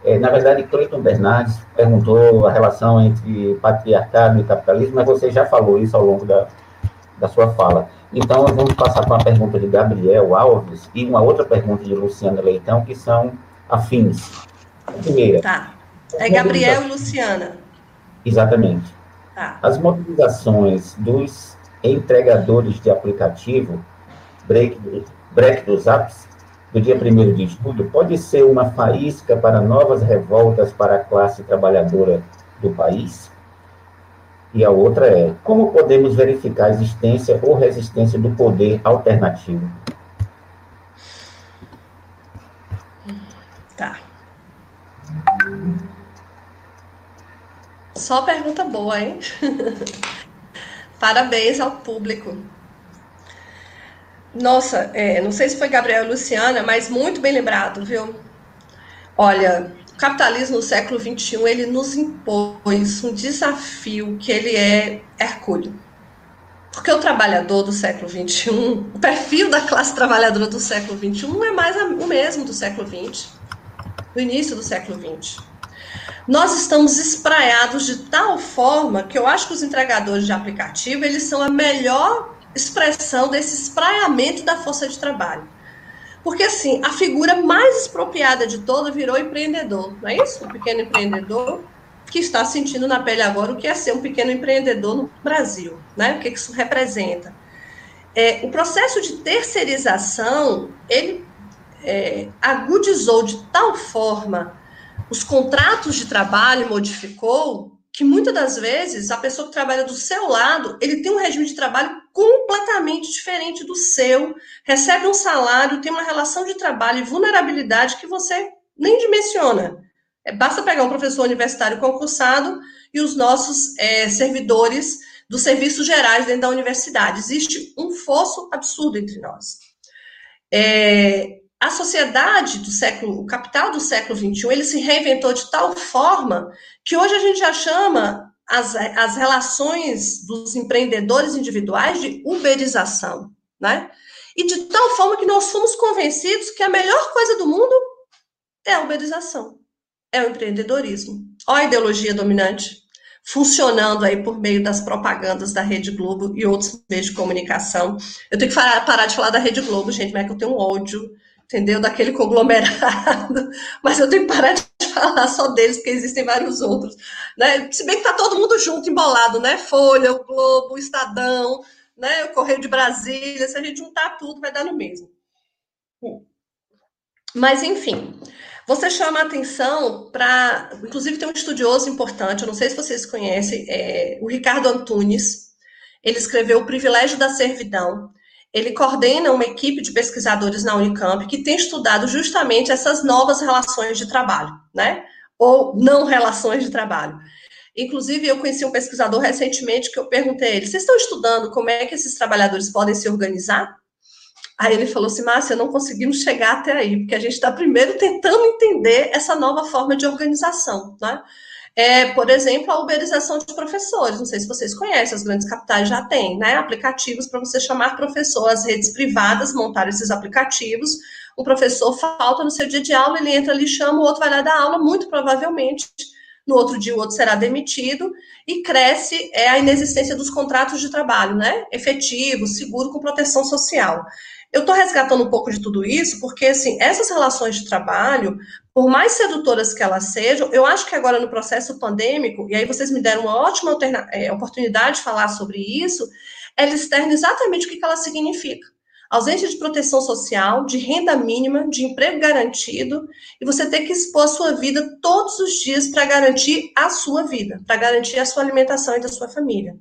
É, na verdade, Cleiton Bernardes perguntou a relação entre patriarcado e capitalismo, mas você já falou isso ao longo da, da sua fala. Então, vamos passar para uma pergunta de Gabriel Alves e uma outra pergunta de Luciana Leitão, que são afins. A primeira. Tá. É Gabriel e Luciana. Exatamente. Tá. As mobilizações dos entregadores de aplicativo, break, break dos apps, do dia 1 de julho, pode ser uma faísca para novas revoltas para a classe trabalhadora do país? E a outra é: como podemos verificar a existência ou resistência do poder alternativo? Tá. Só pergunta boa, hein? Parabéns ao público. Nossa, é, não sei se foi Gabriel e Luciana, mas muito bem lembrado, viu? Olha, o capitalismo no século XXI, ele nos impôs um desafio que ele é hercúleo. Porque o trabalhador do século XXI, o perfil da classe trabalhadora do século XXI não é mais o mesmo do século XX, do início do século XX. Nós estamos espraiados de tal forma que eu acho que os entregadores de aplicativo, eles são a melhor expressão desse espraiamento da força de trabalho. Porque, assim, a figura mais expropriada de toda virou empreendedor, não é isso? O pequeno empreendedor que está sentindo na pele agora o que é ser um pequeno empreendedor no Brasil, né? O que isso representa. É, o processo de terceirização, ele é, agudizou de tal forma os contratos de trabalho, modificou, que muitas das vezes a pessoa que trabalha do seu lado, ele tem um regime de trabalho completamente diferente do seu, recebe um salário, tem uma relação de trabalho e vulnerabilidade que você nem dimensiona. É, basta pegar um professor universitário concursado e os nossos é, servidores dos serviços gerais dentro da universidade. Existe um fosso absurdo entre nós. É, a sociedade do século, o capital do século XXI, ele se reinventou de tal forma que hoje a gente já chama as, as relações dos empreendedores individuais de uberização, né? E de tal forma que nós fomos convencidos que a melhor coisa do mundo é a uberização, é o empreendedorismo. Olha a ideologia dominante funcionando aí por meio das propagandas da Rede Globo e outros meios de comunicação. Eu tenho que parar de falar da Rede Globo, gente, mas é que eu tenho um ódio entendeu? Daquele conglomerado, mas eu tenho que parar de falar só deles, porque existem vários outros, né? Se bem que tá todo mundo junto, embolado, né? Folha, o Globo, o Estadão, né? O Correio de Brasília, se a gente juntar tudo, vai dar no mesmo. Mas, enfim, você chama a atenção para. Inclusive, tem um estudioso importante, eu não sei se vocês conhecem, é, o Ricardo Antunes. Ele escreveu O Privilégio da Servidão. Ele coordena uma equipe de pesquisadores na Unicamp que tem estudado justamente essas novas relações de trabalho, né? Ou não relações de trabalho. Inclusive, eu conheci um pesquisador recentemente que eu perguntei a ele: vocês estão estudando como é que esses trabalhadores podem se organizar? Aí ele falou assim: Márcia, não conseguimos chegar até aí, porque a gente está primeiro tentando entender essa nova forma de organização, né? É, por exemplo, a uberização de professores. Não sei se vocês conhecem, as grandes capitais já têm, né? Aplicativos para você chamar professor, as redes privadas montaram esses aplicativos. O professor falta no seu dia de aula, ele entra ali, chama, o outro vai lá dar aula, muito provavelmente. No outro dia, o outro será demitido e cresce é, a inexistência dos contratos de trabalho, né? Efetivo, seguro, com proteção social. Eu estou resgatando um pouco de tudo isso, porque assim, essas relações de trabalho, por mais sedutoras que elas sejam, eu acho que agora no processo pandêmico, e aí vocês me deram uma ótima é, oportunidade de falar sobre isso, ela externa exatamente o que ela significa ausência de proteção social, de renda mínima, de emprego garantido, e você ter que expor a sua vida todos os dias para garantir a sua vida, para garantir a sua alimentação e da sua família.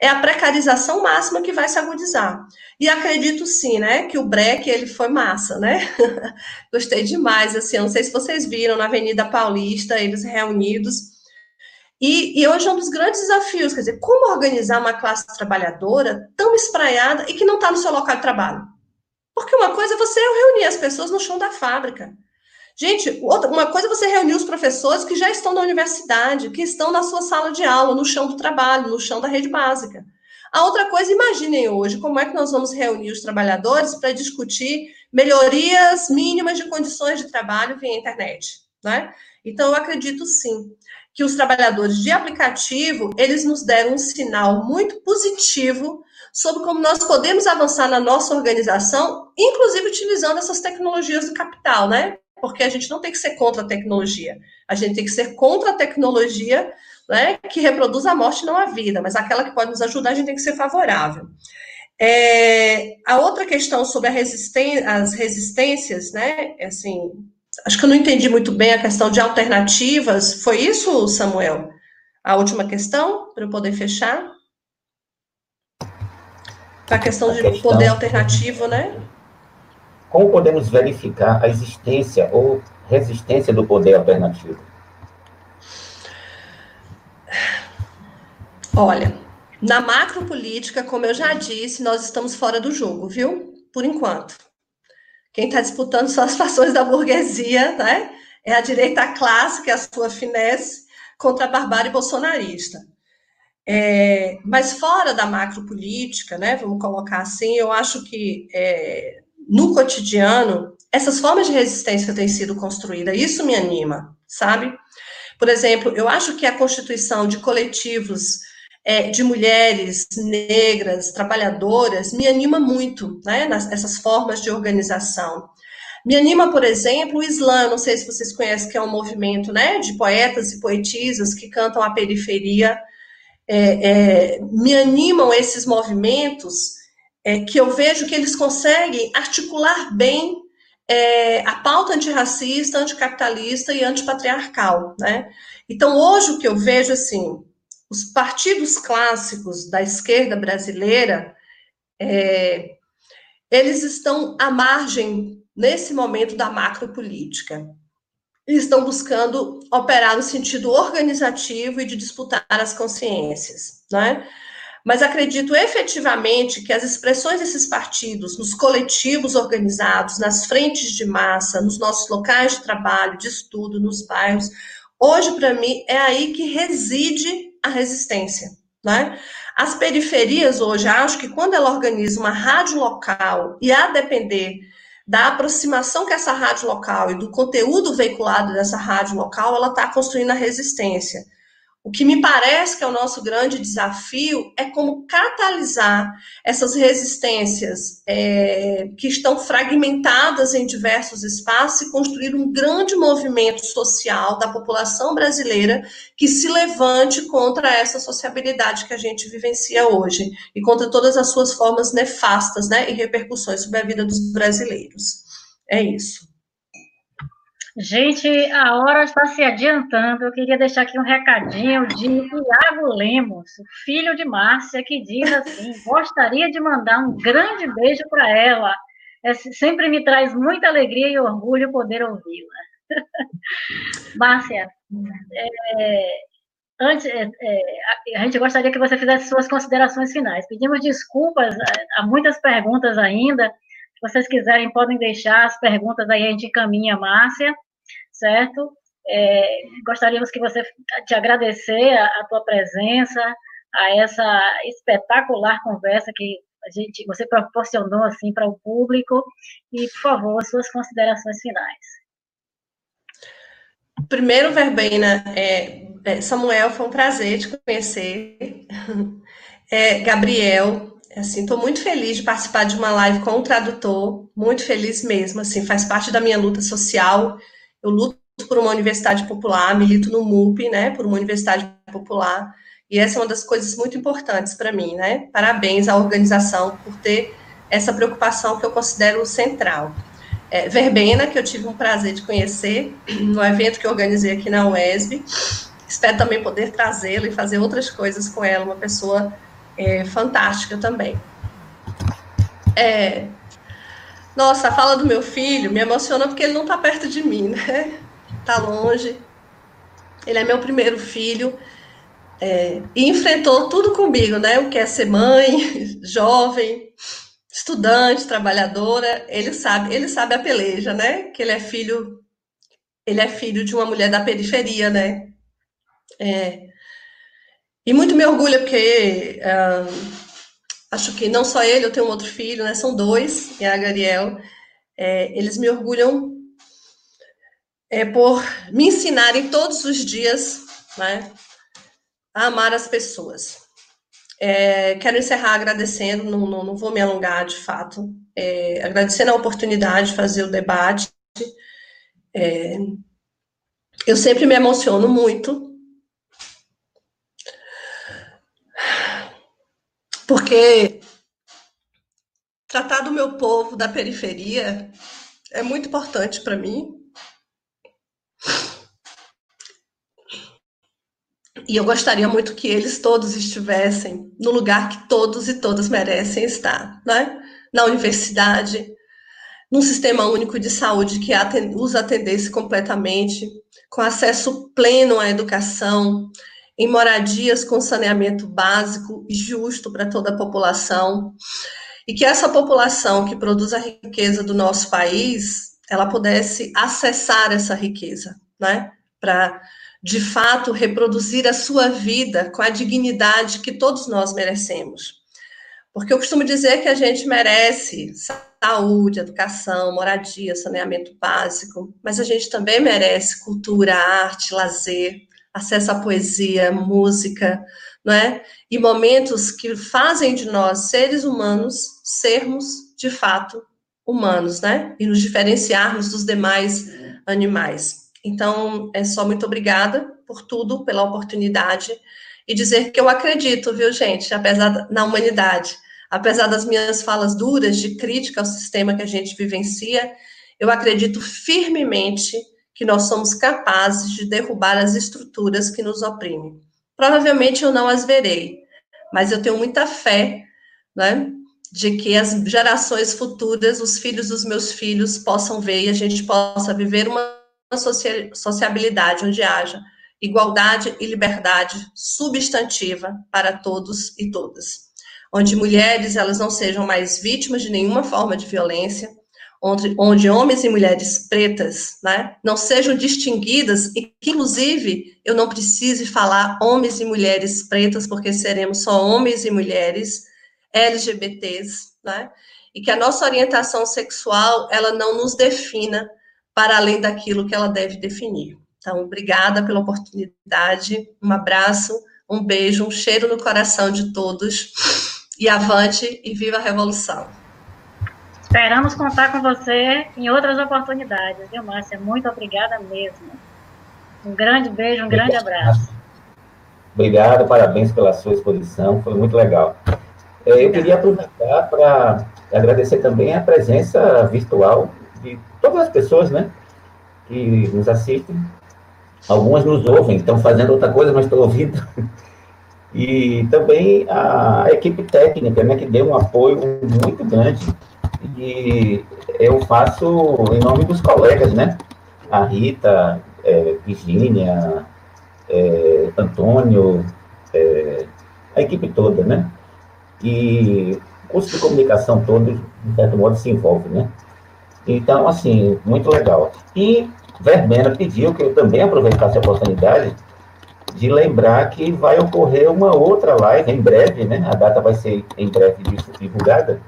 É a precarização máxima que vai se agudizar. E acredito sim, né, que o break ele foi massa, né? Gostei demais, assim, não sei se vocês viram na Avenida Paulista, eles reunidos, e, e, hoje é um dos grandes desafios, quer dizer, como organizar uma classe trabalhadora tão espraiada e que não está no seu local de trabalho? Porque uma coisa é você reunir as pessoas no chão da fábrica. Gente, outra, uma coisa é você reunir os professores que já estão na universidade, que estão na sua sala de aula, no chão do trabalho, no chão da rede básica. A outra coisa, imaginem hoje como é que nós vamos reunir os trabalhadores para discutir melhorias mínimas de condições de trabalho via internet, né? Então, eu acredito sim que os trabalhadores de aplicativo, eles nos deram um sinal muito positivo sobre como nós podemos avançar na nossa organização, inclusive utilizando essas tecnologias do capital, né? Porque a gente não tem que ser contra a tecnologia. A gente tem que ser contra a tecnologia né, que reproduz a morte, não a vida, mas aquela que pode nos ajudar, a gente tem que ser favorável. É, a outra questão sobre as resistências, né, é assim, acho que eu não entendi muito bem a questão de alternativas, foi isso, Samuel? A última questão, para eu poder fechar? A questão a de questão, poder alternativo, né? Como podemos verificar a existência ou resistência do poder alternativo? Olha, na macropolítica, como eu já disse, nós estamos fora do jogo, viu? Por enquanto. Quem está disputando são as fações da burguesia, né? É a direita clássica, é a sua finesse, contra a barbárie bolsonarista. É, mas fora da macropolítica, né, vamos colocar assim, eu acho que é, no cotidiano essas formas de resistência têm sido construídas, isso me anima, sabe? Por exemplo, eu acho que a constituição de coletivos é, de mulheres negras, trabalhadoras, me anima muito, né, nessas formas de organização. Me anima, por exemplo, o Islã, não sei se vocês conhecem, que é um movimento né, de poetas e poetisas que cantam a periferia. É, é, me animam esses movimentos é, que eu vejo que eles conseguem articular bem é, a pauta antirracista, anticapitalista e antipatriarcal. Né? Então, hoje o que eu vejo, assim, os partidos clássicos da esquerda brasileira, é, eles estão à margem nesse momento da macropolítica. Eles estão buscando operar no sentido organizativo e de disputar as consciências, né? Mas acredito efetivamente que as expressões desses partidos, nos coletivos organizados, nas frentes de massa, nos nossos locais de trabalho, de estudo, nos bairros, hoje, para mim, é aí que reside a resistência. Né? As periferias hoje, acho que quando ela organiza uma rádio local e a depender da aproximação que essa rádio local e do conteúdo veiculado dessa rádio local, ela está construindo a resistência. O que me parece que é o nosso grande desafio é como catalisar essas resistências é, que estão fragmentadas em diversos espaços e construir um grande movimento social da população brasileira que se levante contra essa sociabilidade que a gente vivencia hoje e contra todas as suas formas nefastas né, e repercussões sobre a vida dos brasileiros. É isso. Gente, a hora está se adiantando. Eu queria deixar aqui um recadinho de Iago Lemos, filho de Márcia, que diz assim: gostaria de mandar um grande beijo para ela. É, sempre me traz muita alegria e orgulho poder ouvi-la. Márcia, é, antes, é, é, a gente gostaria que você fizesse suas considerações finais. Pedimos desculpas, há muitas perguntas ainda vocês quiserem, podem deixar as perguntas aí, a gente encaminha a Márcia, certo? É, gostaríamos que você te agradecer a, a, tua presença, a essa espetacular conversa que a gente, você proporcionou assim para o público e, por favor, suas considerações finais. Primeiro, Verbena, é, é, Samuel, foi um prazer te conhecer. É, Gabriel, Assim, estou muito feliz de participar de uma live com o tradutor, muito feliz mesmo. Assim, faz parte da minha luta social. Eu luto por uma universidade popular, milito no MUP, né, por uma universidade popular. E essa é uma das coisas muito importantes para mim, né? Parabéns à organização por ter essa preocupação que eu considero central. É, Verbena, que eu tive um prazer de conhecer no evento que organizei aqui na UESB. Espero também poder trazê-la e fazer outras coisas com ela, uma pessoa é, fantástica também. É, nossa, a fala do meu filho me emociona porque ele não está perto de mim, né? Está longe. Ele é meu primeiro filho é, e enfrentou tudo comigo, né? O que é ser mãe, jovem, estudante, trabalhadora. Ele sabe, ele sabe a peleja, né? Que ele é filho, ele é filho de uma mulher da periferia, né? É, e muito me orgulha porque uh, acho que não só ele, eu tenho um outro filho, né? São dois, que é a Gariel. É, eles me orgulham é, por me ensinarem todos os dias, né? A amar as pessoas. É, quero encerrar agradecendo, não, não, não, vou me alongar de fato, é, agradecendo a oportunidade de fazer o debate É, eu sempre me emociono muito, porque tratar do meu povo da periferia é muito importante para mim. E eu gostaria muito que eles todos estivessem no lugar que todos e todas merecem estar, né? Na universidade, num sistema único de saúde que os atendesse completamente, com acesso pleno à educação, em moradias com saneamento básico e justo para toda a população, e que essa população que produz a riqueza do nosso país, ela pudesse acessar essa riqueza, né? Para de fato reproduzir a sua vida com a dignidade que todos nós merecemos. Porque eu costumo dizer que a gente merece saúde, educação, moradia, saneamento básico, mas a gente também merece cultura, arte, lazer, acesso à poesia, música, não é? E momentos que fazem de nós seres humanos sermos de fato humanos, né? E nos diferenciarmos dos demais animais. Então, é só muito obrigada por tudo, pela oportunidade e dizer que eu acredito, viu, gente, apesar da, na humanidade, apesar das minhas falas duras de crítica ao sistema que a gente vivencia, eu acredito firmemente que nós somos capazes de derrubar as estruturas que nos oprimem. Provavelmente eu não as verei, mas eu tenho muita fé, né, de que as gerações futuras, os filhos dos meus filhos, possam ver e a gente possa viver uma sociabilidade onde haja igualdade e liberdade substantiva para todos e todas. Onde mulheres elas não sejam mais vítimas de nenhuma forma de violência, onde, onde homens e mulheres pretas né, não sejam distinguidas e que, inclusive, eu não precise falar homens e mulheres pretas, porque seremos só homens e mulheres LGBTs, né, e que a nossa orientação sexual ela não nos defina para além daquilo que ela deve definir. Então, obrigada pela oportunidade, um abraço, um beijo, um cheiro no coração de todos e avante e viva a revolução. Esperamos contar com você em outras oportunidades, viu, Márcia? Muito obrigada mesmo. Um grande beijo, um grande abraço. Obrigado, parabéns pela sua exposição, foi muito legal. É, eu queria aproveitar para agradecer também a presença virtual de todas as pessoas, né, que nos assistem. Algumas nos ouvem, estão fazendo outra coisa, mas estão ouvindo. E também a equipe técnica, né, que deu um apoio muito grande. E eu faço em nome dos colegas, né? A Rita, é, Virginia, é, Antônio, é, a equipe toda, né? E o curso de comunicação todo, de certo modo, se envolve, né? Então, assim, muito legal. E Verbena pediu que eu também aproveitasse a oportunidade de lembrar que vai ocorrer uma outra live em breve, né? A data vai ser em breve divulgada,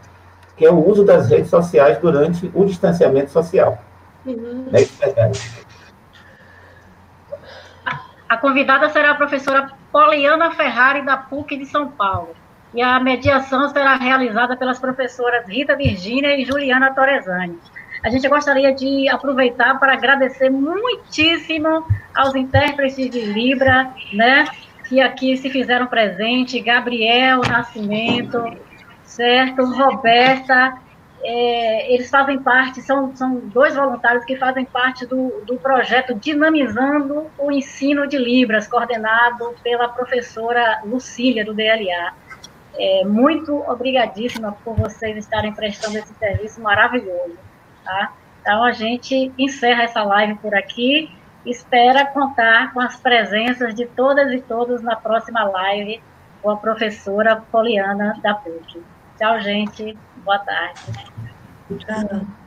que é o uso das redes sociais durante o distanciamento social. Uhum. É isso, a convidada será a professora Poliana Ferrari, da PUC de São Paulo. E a mediação será realizada pelas professoras Rita Virgínia e Juliana Torresani. A gente gostaria de aproveitar para agradecer muitíssimo aos intérpretes de Libra, né, que aqui se fizeram presente, Gabriel Nascimento, certo, Roberta, é, eles fazem parte, são, são dois voluntários que fazem parte do, do projeto Dinamizando o Ensino de Libras, coordenado pela professora Lucília, do DLA. É, muito obrigadíssima por vocês estarem prestando esse serviço maravilhoso. Tá? Então a gente encerra essa live por aqui. Espera contar com as presenças de todas e todos na próxima live com a professora Poliana da PUC. Tchau, gente. Boa tarde. Tchau.